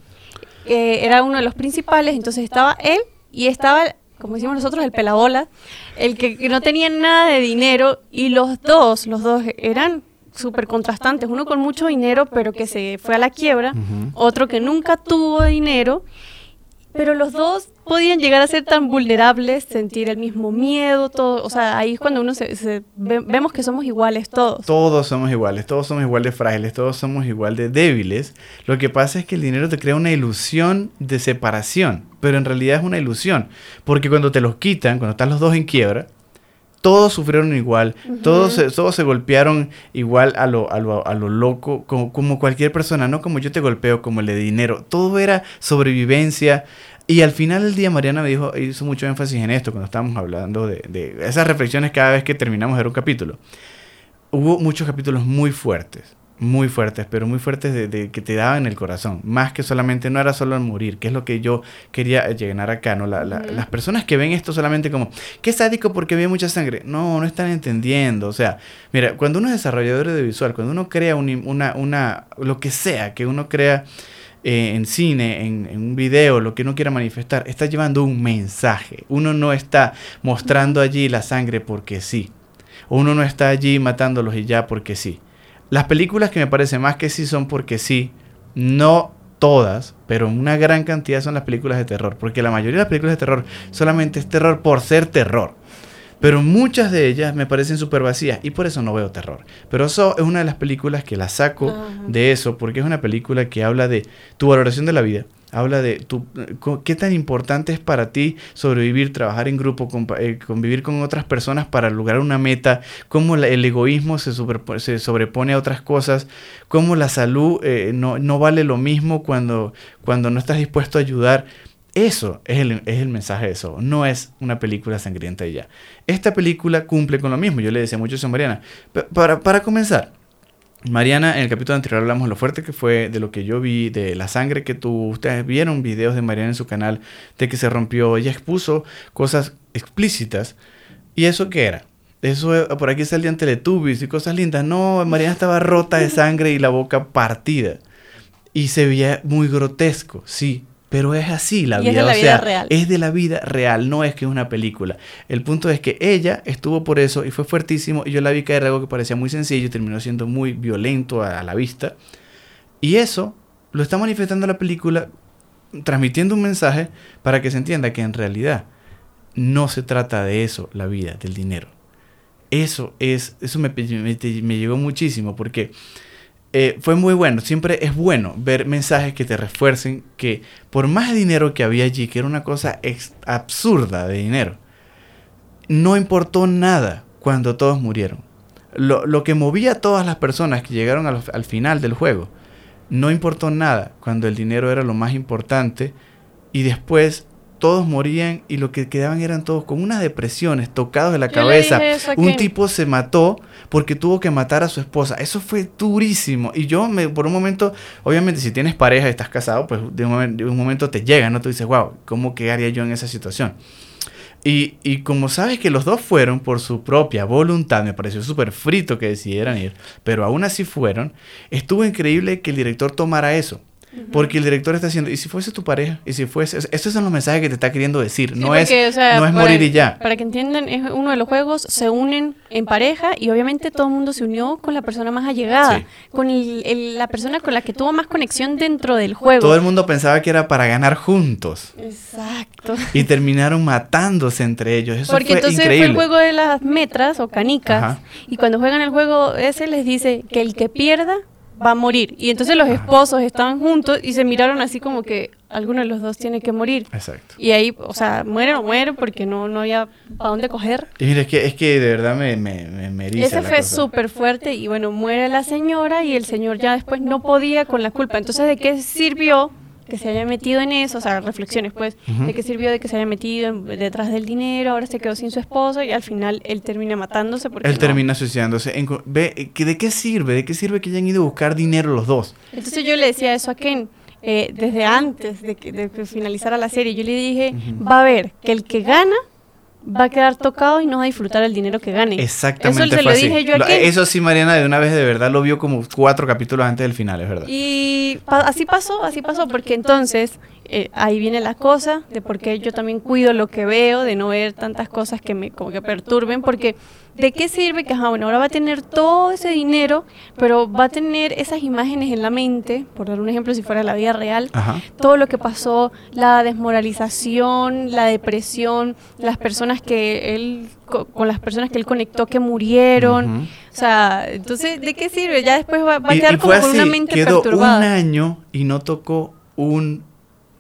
[SPEAKER 2] Eh, era uno de los principales, entonces estaba él y estaba como decimos nosotros, el pelabola, el que, no tenía nada de dinero y los dos, los dos eran súper contrastantes, uno con mucho dinero pero que se fue a la quiebra, otro que nunca tuvo dinero pero los dos podían llegar a ser tan vulnerables, sentir el mismo miedo, todo, o sea, ahí es cuando uno se, vemos que somos iguales todos.
[SPEAKER 1] Todos somos iguales, todos somos igual de frágiles, todos somos igual de débiles. Lo que pasa es que el dinero te crea una ilusión de separación, pero en realidad es una ilusión, porque cuando te los quitan, cuando están los dos en quiebra, todos sufrieron igual, todos, se, todos se golpearon igual a lo, a lo, a lo loco, como, como, cualquier persona, no como yo te golpeo, como el de dinero, todo era sobrevivencia. Y al final del día Mariana me dijo, hizo mucho énfasis en esto cuando estábamos hablando de, de esas reflexiones cada vez que terminamos de ver un capítulo. Hubo muchos capítulos muy fuertes muy fuertes, pero muy fuertes de, que te daban el corazón. Más que solamente, no era solo el morir, que es lo que yo quería llenar acá, ¿no? Las personas que ven esto solamente como, qué sádico porque ve mucha sangre. No, no están entendiendo. O sea, mira, cuando uno es desarrollador de visual, cuando uno crea una, una, lo que sea que uno crea eh, en cine, en, en, un video, lo que uno quiera manifestar, está llevando un mensaje. Uno no está mostrando allí la sangre porque sí. Uno no está allí matándolos y ya porque sí las películas que me parecen más que sí son porque sí, no todas, pero una gran cantidad son las películas de terror, porque la mayoría de las películas de terror solamente es terror por ser terror. Pero muchas de ellas me parecen súper vacías y por eso no veo terror. Pero eso es una de las películas que la saco de eso, porque es una película que habla de tu valoración de la vida, Habla de tu, qué tan importante es para ti sobrevivir, trabajar en grupo, eh, convivir con otras personas para lograr una meta, cómo el egoísmo se, se, sobrepone a otras cosas, cómo la salud eh, no, no, vale lo mismo cuando, cuando no estás dispuesto a ayudar. Eso es el, es el mensaje de eso, no es una película sangrienta y ya. Esta película cumple con lo mismo, yo le decía mucho a Mariana. Para, para comenzar, Mariana, en el capítulo anterior hablamos de lo fuerte que fue, de lo que yo vi, de la sangre que tuvo. Ustedes vieron videos de Mariana en su canal de que se rompió. Ella expuso cosas explícitas. ¿Y eso qué era? Eso eh, por aquí salían teletubbies y cosas lindas. No, Mariana estaba rota de sangre y la boca partida. Y se veía muy grotesco, sí. Pero es así la vida,
[SPEAKER 2] es de la
[SPEAKER 1] o
[SPEAKER 2] vida real.
[SPEAKER 1] es de la vida real, no es que es una película. El punto es que ella estuvo por eso y fue fuertísimo y yo la vi caer algo que parecía muy sencillo y terminó siendo muy violento a, la vista. Y eso lo está manifestando la película transmitiendo un mensaje para que se entienda que en realidad no se trata de eso, la vida, del dinero. Eso es, eso me, me, me llegó muchísimo porque eh, fue muy bueno. Siempre es bueno ver mensajes que te refuercen que por más dinero que había allí, que era una cosa absurda de dinero, no importó nada cuando todos murieron. Lo, que movía a todas las personas que llegaron al final del juego, no importó nada cuando el dinero era lo más importante y después todos morían y lo que quedaban eran todos con unas depresiones, tocados de la cabeza. Un tipo se mató porque tuvo que matar a su esposa. Eso fue durísimo. Y yo, me, por un momento, obviamente, si tienes pareja y estás casado, pues de un, momento, de un momento te llega, ¿no? Tú dices, wow, ¿cómo quedaría yo en esa situación? Y, y, como sabes que los dos fueron por su propia voluntad, me pareció súper frito que decidieran ir, pero aún así fueron, estuvo increíble que el director tomara eso. Porque el director está diciendo, ¿y si fuese tu pareja? ¿Y si fuese? Esos son los mensajes que te está queriendo decir. no, es, no es morir y ya.
[SPEAKER 2] Para que entiendan, es uno de los juegos, se unen en pareja y obviamente todo el mundo se unió con la persona más allegada, con la persona con la que tuvo más conexión dentro del juego.
[SPEAKER 1] Todo el mundo pensaba que era para ganar juntos.
[SPEAKER 2] Exacto.
[SPEAKER 1] Y terminaron matándose entre ellos. Eso
[SPEAKER 2] Porque entonces fue el juego de las metras o canicas. Y cuando juegan el juego ese les dice que el que pierda va a morir. Y entonces los esposos estaban juntos y se miraron así como que alguno de los dos tiene que morir.
[SPEAKER 1] Exacto.
[SPEAKER 2] Y ahí, o sea, mueren o mueren porque no, no había para dónde coger.
[SPEAKER 1] Y mira, es que, es que de verdad me, me, me
[SPEAKER 2] Ese fue súper fuerte y bueno, muere la señora y el señor ya después no podía con la culpa. Entonces, ¿de qué sirvió que se haya metido en eso, o sea, reflexiones pues, de qué sirvió de que se haya metido detrás del dinero, ahora se quedó sin su esposo y al final él termina matándose porque...
[SPEAKER 1] Él termina suicidándose. ve, ¿De qué sirve? ¿De qué sirve que hayan ido a buscar dinero los dos?
[SPEAKER 2] Entonces yo le decía eso a Ken. Eh, desde antes de que, de que finalizara la serie, yo le dije, va a ver que el que gana va a quedar tocado y no va a disfrutar el dinero que gane.
[SPEAKER 1] Exactamente. Eso lo dije yo aquí. Eso sí, Mariana, de una vez de verdad lo vio como cuatro capítulos antes del final, es verdad.
[SPEAKER 2] Y así pasó, así pasó, porque entonces eh, ahí viene la cosa de por qué yo también cuido lo que veo, de no ver tantas cosas que me como que perturben, porque ¿de qué sirve que bueno, ahora va a tener todo ese dinero, pero va a tener esas imágenes en la mente, por dar un ejemplo si fuera la vida real, todo lo que pasó, la desmoralización, la depresión, las personas que él con las personas que él conectó que murieron, o sea, entonces ¿de qué sirve? Ya después va, a quedar como con una mente
[SPEAKER 1] quedó un año y no tocó un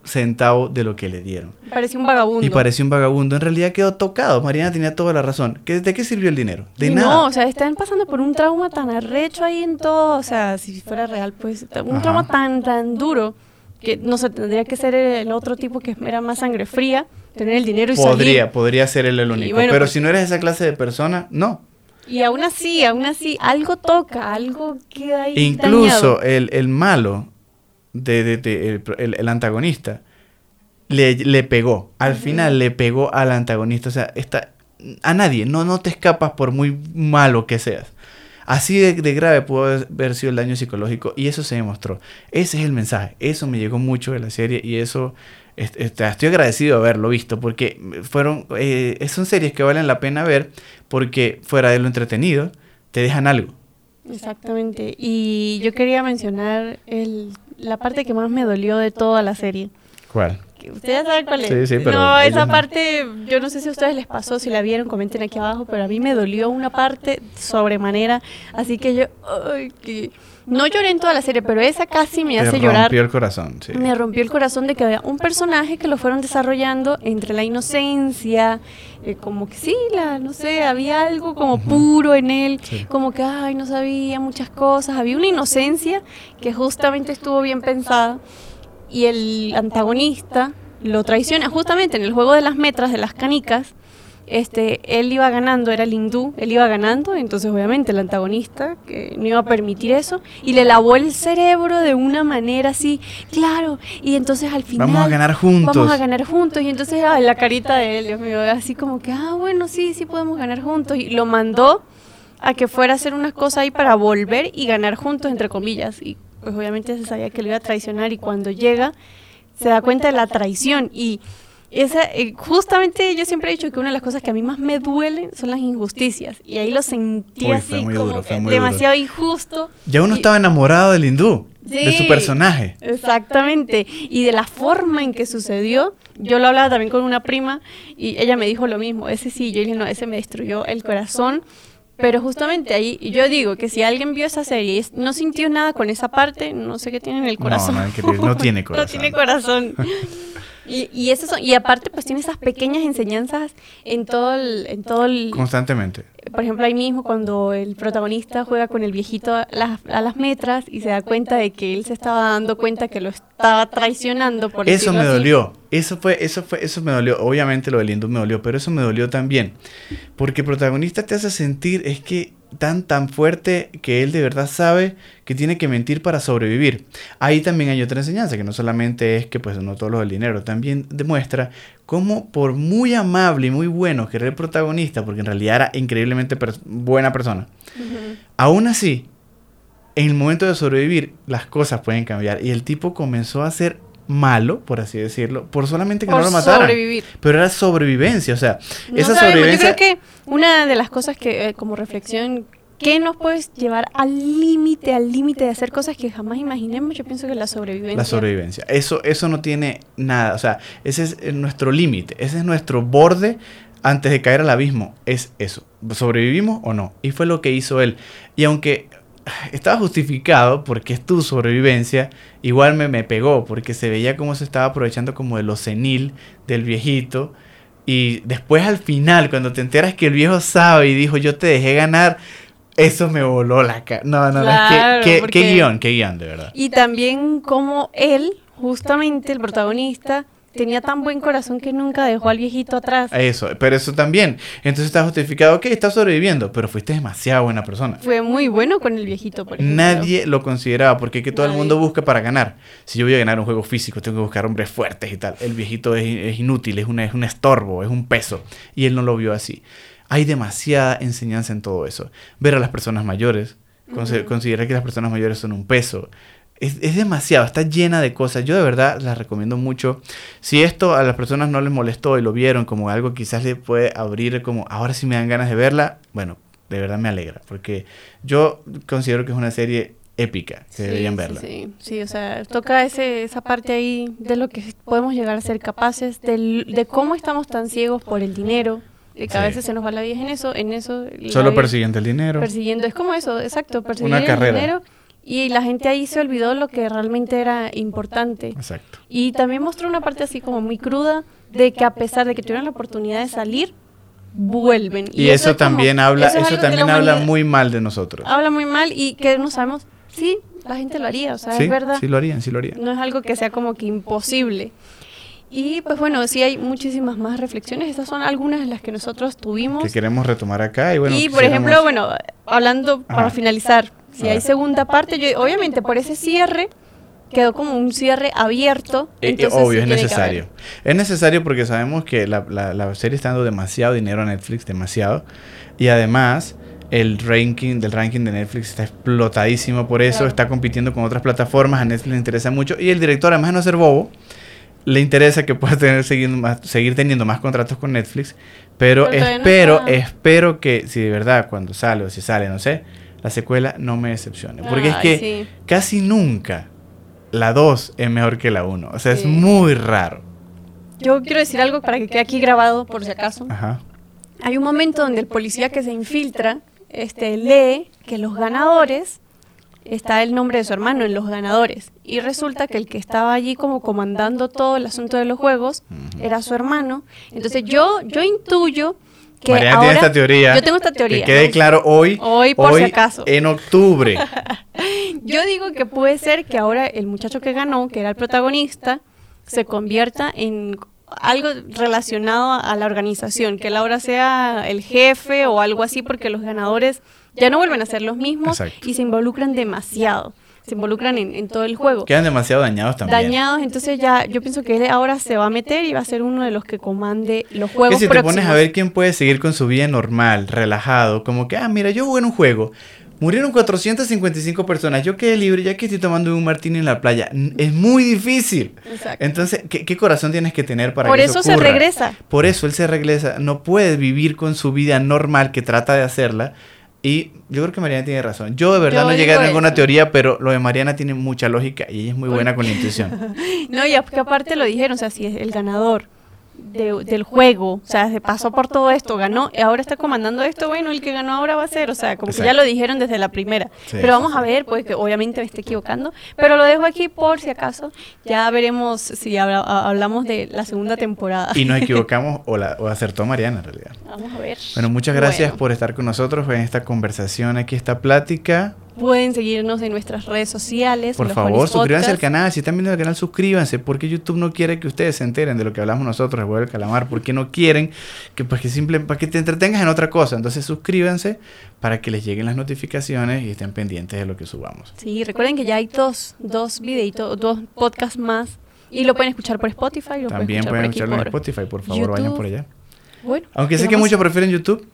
[SPEAKER 1] centavo de lo que le dieron.
[SPEAKER 2] Parecía un vagabundo.
[SPEAKER 1] Y parecía un vagabundo. En realidad quedó tocado. Mariana tenía toda la razón. ¿De qué sirvió el dinero? De nada.
[SPEAKER 2] No, o sea, están pasando por un trauma tan arrecho ahí en todo. O sea, si fuera real, pues un trauma tan, tan duro que no sé, tendría que ser el otro tipo que era más sangre fría, tener el dinero y
[SPEAKER 1] podría, Podría ser él el único. pero pues si no eres esa clase de persona, no.
[SPEAKER 2] Y aún así, aún así, algo toca, algo queda ahí.
[SPEAKER 1] Incluso el, el malo de, el, antagonista le, le pegó. Al final le pegó al antagonista. O sea, está, a nadie. No, no te escapas por muy malo que seas. Así de, grave pudo haber sido el daño psicológico y eso se demostró. Ese es el mensaje. Eso me llegó mucho de la serie y eso estoy agradecido de haberlo visto porque fueron eh, son series que valen la pena ver porque fuera de lo entretenido te dejan algo.
[SPEAKER 2] Exactamente. Y yo quería mencionar el la parte que más me dolió de toda la serie.
[SPEAKER 1] ¿Cuál?
[SPEAKER 2] Ustedes saben cuál es.
[SPEAKER 1] Sí, sí, pero
[SPEAKER 2] no, esa parte, yo no sé si a ustedes les pasó, si la vieron, comenten aquí abajo, pero a mí me dolió una parte sobremanera, así que yo, ay, que no lloré en toda la serie, pero esa casi me hace llorar. Me
[SPEAKER 1] rompió el corazón, sí.
[SPEAKER 2] Me rompió el corazón de que había un personaje que lo fueron desarrollando entre la inocencia, eh, como que sí, la, no sé, había algo como puro en él, como que, ay, no sabía muchas cosas, había una inocencia que justamente estuvo bien pensada y el antagonista lo traiciona justamente en el juego de las metras, de las canicas, este, él iba ganando, era el hindú, él iba ganando, entonces obviamente el antagonista que no iba a permitir eso y le lavó el cerebro de una manera así, claro, y entonces al final
[SPEAKER 1] vamos a ganar juntos.
[SPEAKER 2] Vamos a ganar juntos y entonces la carita de él, Dios mío, así como que, ah, bueno, sí, sí podemos ganar juntos y lo mandó a que fuera a hacer unas cosas ahí para volver y ganar juntos entre comillas y pues obviamente se sabía que lo iba a traicionar y cuando llega se da cuenta de la traición y esa, eh, justamente yo siempre he dicho que una de las cosas que a mí más me duelen son las injusticias. Y ahí lo sentí así como demasiado injusto.
[SPEAKER 1] Ya uno estaba enamorado del hindú, de su personaje.
[SPEAKER 2] Exactamente. Y de la forma en que sucedió. Yo lo hablaba también con una prima y ella me dijo lo mismo. Ese sí, yo dije, no, ese me destruyó el corazón Pero justamente ahí yo digo que si alguien vio esa serie y no sintió nada con esa parte, no sé qué tiene en el corazón.
[SPEAKER 1] No, no, (laughs) no tiene corazón.
[SPEAKER 2] no tiene corazón. Y, y, eso y aparte pues tiene esas pequeñas enseñanzas en todo el, en todo el...
[SPEAKER 1] Constantemente.
[SPEAKER 2] Por ejemplo, ahí mismo cuando el protagonista juega con el viejito a las, a las metras y se da cuenta de que él se estaba dando cuenta que lo estaba traicionando por
[SPEAKER 1] Eso me dolió. Eso fue, eso fue, eso me dolió. Obviamente lo de Lindo me dolió, pero eso me dolió también. Porque el protagonista te hace sentir es que tan tan fuerte que él de verdad sabe que tiene que mentir para sobrevivir. Ahí también hay otra enseñanza, que no solamente es que pues no todo lo del dinero, también demuestra cómo por muy amable y muy bueno que era el protagonista, porque en realidad era increíblemente buena persona, aún así, en el momento de sobrevivir, las cosas pueden cambiar. Y el tipo comenzó a ser malo, por así decirlo, por solamente que no lo mataran. Sobrevivir. Pero era sobrevivencia, o sea, esa sobrevivencia.
[SPEAKER 2] Yo creo que una de las cosas que, eh, como reflexión, que nos puedes llevar al límite, al límite de hacer cosas que jamás imaginemos, yo pienso que la sobrevivencia.
[SPEAKER 1] La sobrevivencia. Eso, eso no tiene nada, o sea, ese es eh, nuestro límite, ese es nuestro borde antes de caer al abismo, es eso. ¿Sobrevivimos o no? Y fue lo que hizo él. Y aunque estaba justificado porque es tu sobrevivencia, igual me, me pegó porque se veía como se estaba aprovechando como de lo senil del viejito. Y después al final, cuando te enteras que el viejo sabe y dijo yo te dejé ganar, eso me voló la cara. No, no, no, qué, qué guion, qué guion, de verdad.
[SPEAKER 2] Y también como él, justamente el protagonista, tenía tan buen corazón que nunca dejó al viejito atrás.
[SPEAKER 1] Eso, pero eso también. Entonces está justificado, ok, está sobreviviendo, pero fuiste demasiado buena persona.
[SPEAKER 2] Fue muy bueno con el viejito, por ejemplo.
[SPEAKER 1] Nadie lo consideraba, porque es que todo el mundo busca para ganar. Si yo voy a ganar un juego físico, tengo que buscar hombres fuertes y tal. El viejito es, inútil, es, una, es un estorbo, es un peso. Y él no lo vio así. Hay demasiada enseñanza en todo eso. Ver a las personas mayores, considerar que las personas mayores son un peso, es, demasiado, está llena de cosas. Yo de verdad las recomiendo mucho. Si esto a las personas no les molestó y lo vieron como algo quizás le puede abrir como ahora sí me dan ganas de verla, bueno, de verdad me alegra. Porque yo considero que es una serie épica, que deberían verla.
[SPEAKER 2] Sí, sí, o sea, toca ese, esa parte ahí de lo que podemos llegar a ser capaces, de cómo estamos tan ciegos por el dinero, de que a veces se nos va la vida en eso, en eso.
[SPEAKER 1] Solo persiguiendo el dinero.
[SPEAKER 2] Persiguiendo, es como eso, exacto, persiguiendo el dinero y la gente ahí se olvidó lo que realmente era importante.
[SPEAKER 1] Exacto.
[SPEAKER 2] Y también mostró una parte así como muy cruda de que a pesar de que tuvieron la oportunidad de salir, vuelven.
[SPEAKER 1] Y, eso, también habla, eso, también habla muy mal de nosotros.
[SPEAKER 2] Habla muy mal y que no sabemos, sí, la gente lo haría, o sea, es verdad.
[SPEAKER 1] Sí lo harían, sí lo harían.
[SPEAKER 2] No es algo que sea como que imposible. Y pues bueno, sí hay muchísimas más reflexiones. Estas son algunas de las que nosotros tuvimos.
[SPEAKER 1] Que queremos retomar acá. Y, bueno,
[SPEAKER 2] y por ejemplo, bueno, hablando para finalizar, si hay segunda parte, yo, obviamente por ese cierre quedó como un cierre abierto.
[SPEAKER 1] Eh, eh, obvio, es necesario. Es necesario porque sabemos que la, la, serie está dando demasiado dinero a Netflix, demasiado. Y además, el ranking del ranking de Netflix está explotadísimo por eso, está compitiendo con otras plataformas, a Netflix le interesa mucho. Y el director, además de no ser bobo, le interesa que pueda tener, seguir, más, seguir teniendo más contratos con Netflix. Pero, espero, espero que si de verdad cuando sale o si sale, no sé la secuela no me decepcione. Porque es que casi nunca la 2 es mejor que la 1. O sea, es muy raro.
[SPEAKER 2] Yo quiero decir algo para que quede aquí grabado, por si acaso. Ajá. Hay un momento donde el policía que se infiltra este, lee que los ganadores está el nombre de su hermano en los ganadores. Y resulta que el que estaba allí como comandando todo el asunto de los juegos era su hermano. Entonces yo, yo intuyo que
[SPEAKER 1] Mariana tiene esta teoría.
[SPEAKER 2] Yo tengo esta teoría.
[SPEAKER 1] Que quede claro hoy.
[SPEAKER 2] Hoy, por si acaso.
[SPEAKER 1] En octubre. (laughs)
[SPEAKER 2] yo digo que puede ser que ahora el muchacho que ganó, que era el protagonista, se convierta en algo relacionado a la organización, que él ahora sea el jefe o algo así, porque los ganadores ya no vuelven a ser los mismos y se involucran demasiado se involucran en, todo el juego.
[SPEAKER 1] Quedan demasiado dañados también.
[SPEAKER 2] Dañados, entonces ya yo pienso que él ahora se va a meter y va a ser uno de los que comande los juegos.
[SPEAKER 1] Que si te pones a ver quién puede seguir con su vida normal, relajado, como que, ah, mira, yo jugué en un juego. Murieron 455 personas. Yo quedé libre ya que estoy tomando un martini en la playa. Es muy difícil. Exacto. Entonces, ¿qué, corazón tienes que tener para
[SPEAKER 2] Por
[SPEAKER 1] que
[SPEAKER 2] eso, eso se regresa.
[SPEAKER 1] Por eso él se regresa. No puede vivir con su vida normal que trata de hacerla y yo creo que Mariana tiene razón. Yo de verdad no llegué a ninguna teoría, pero lo de Mariana tiene mucha lógica y ella es muy buena con la intuición. (laughs)
[SPEAKER 2] no, y aparte lo dijeron, o sea, si es el ganador del juego, o sea, se pasó por todo esto, ganó, y ahora está comandando esto, bueno, el que ganó ahora va a ser, o sea, como que ya lo dijeron desde la primera. Pero vamos a ver, pues que obviamente me esté equivocando, pero lo dejo aquí por si acaso, ya veremos si hablamos de la segunda temporada.
[SPEAKER 1] Y nos (laughs) equivocamos o, la, o acertó Mariana en realidad.
[SPEAKER 2] Vamos a ver.
[SPEAKER 1] Bueno, muchas gracias por estar con nosotros en esta conversación, aquí esta plática.
[SPEAKER 2] Pueden seguirnos en nuestras redes sociales.
[SPEAKER 1] Por favor, suscríbanse al canal. Si están viendo el canal, suscríbanse. Porque YouTube no quiere que ustedes se enteren de lo que hablamos nosotros, el del calamar. Porque no quieren que, pues, que simple, para que te entretengas en otra cosa. Entonces, suscríbanse para que les lleguen las notificaciones y estén pendientes de lo que subamos.
[SPEAKER 2] Sí, recuerden que ya hay dos, dos videitos, dos podcasts más. Y lo pueden escuchar por Spotify.
[SPEAKER 1] También pueden escucharlo en Spotify. Por favor, vayan por allá.
[SPEAKER 2] Bueno,
[SPEAKER 1] Aunque sé que muchos prefieren YouTube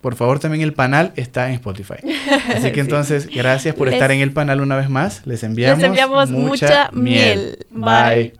[SPEAKER 1] por favor también el panel está en Spotify. (laughs) Así que entonces, gracias por estar en el panel una vez más. Les enviamos,
[SPEAKER 2] Les enviamos mucha, miel. Bye.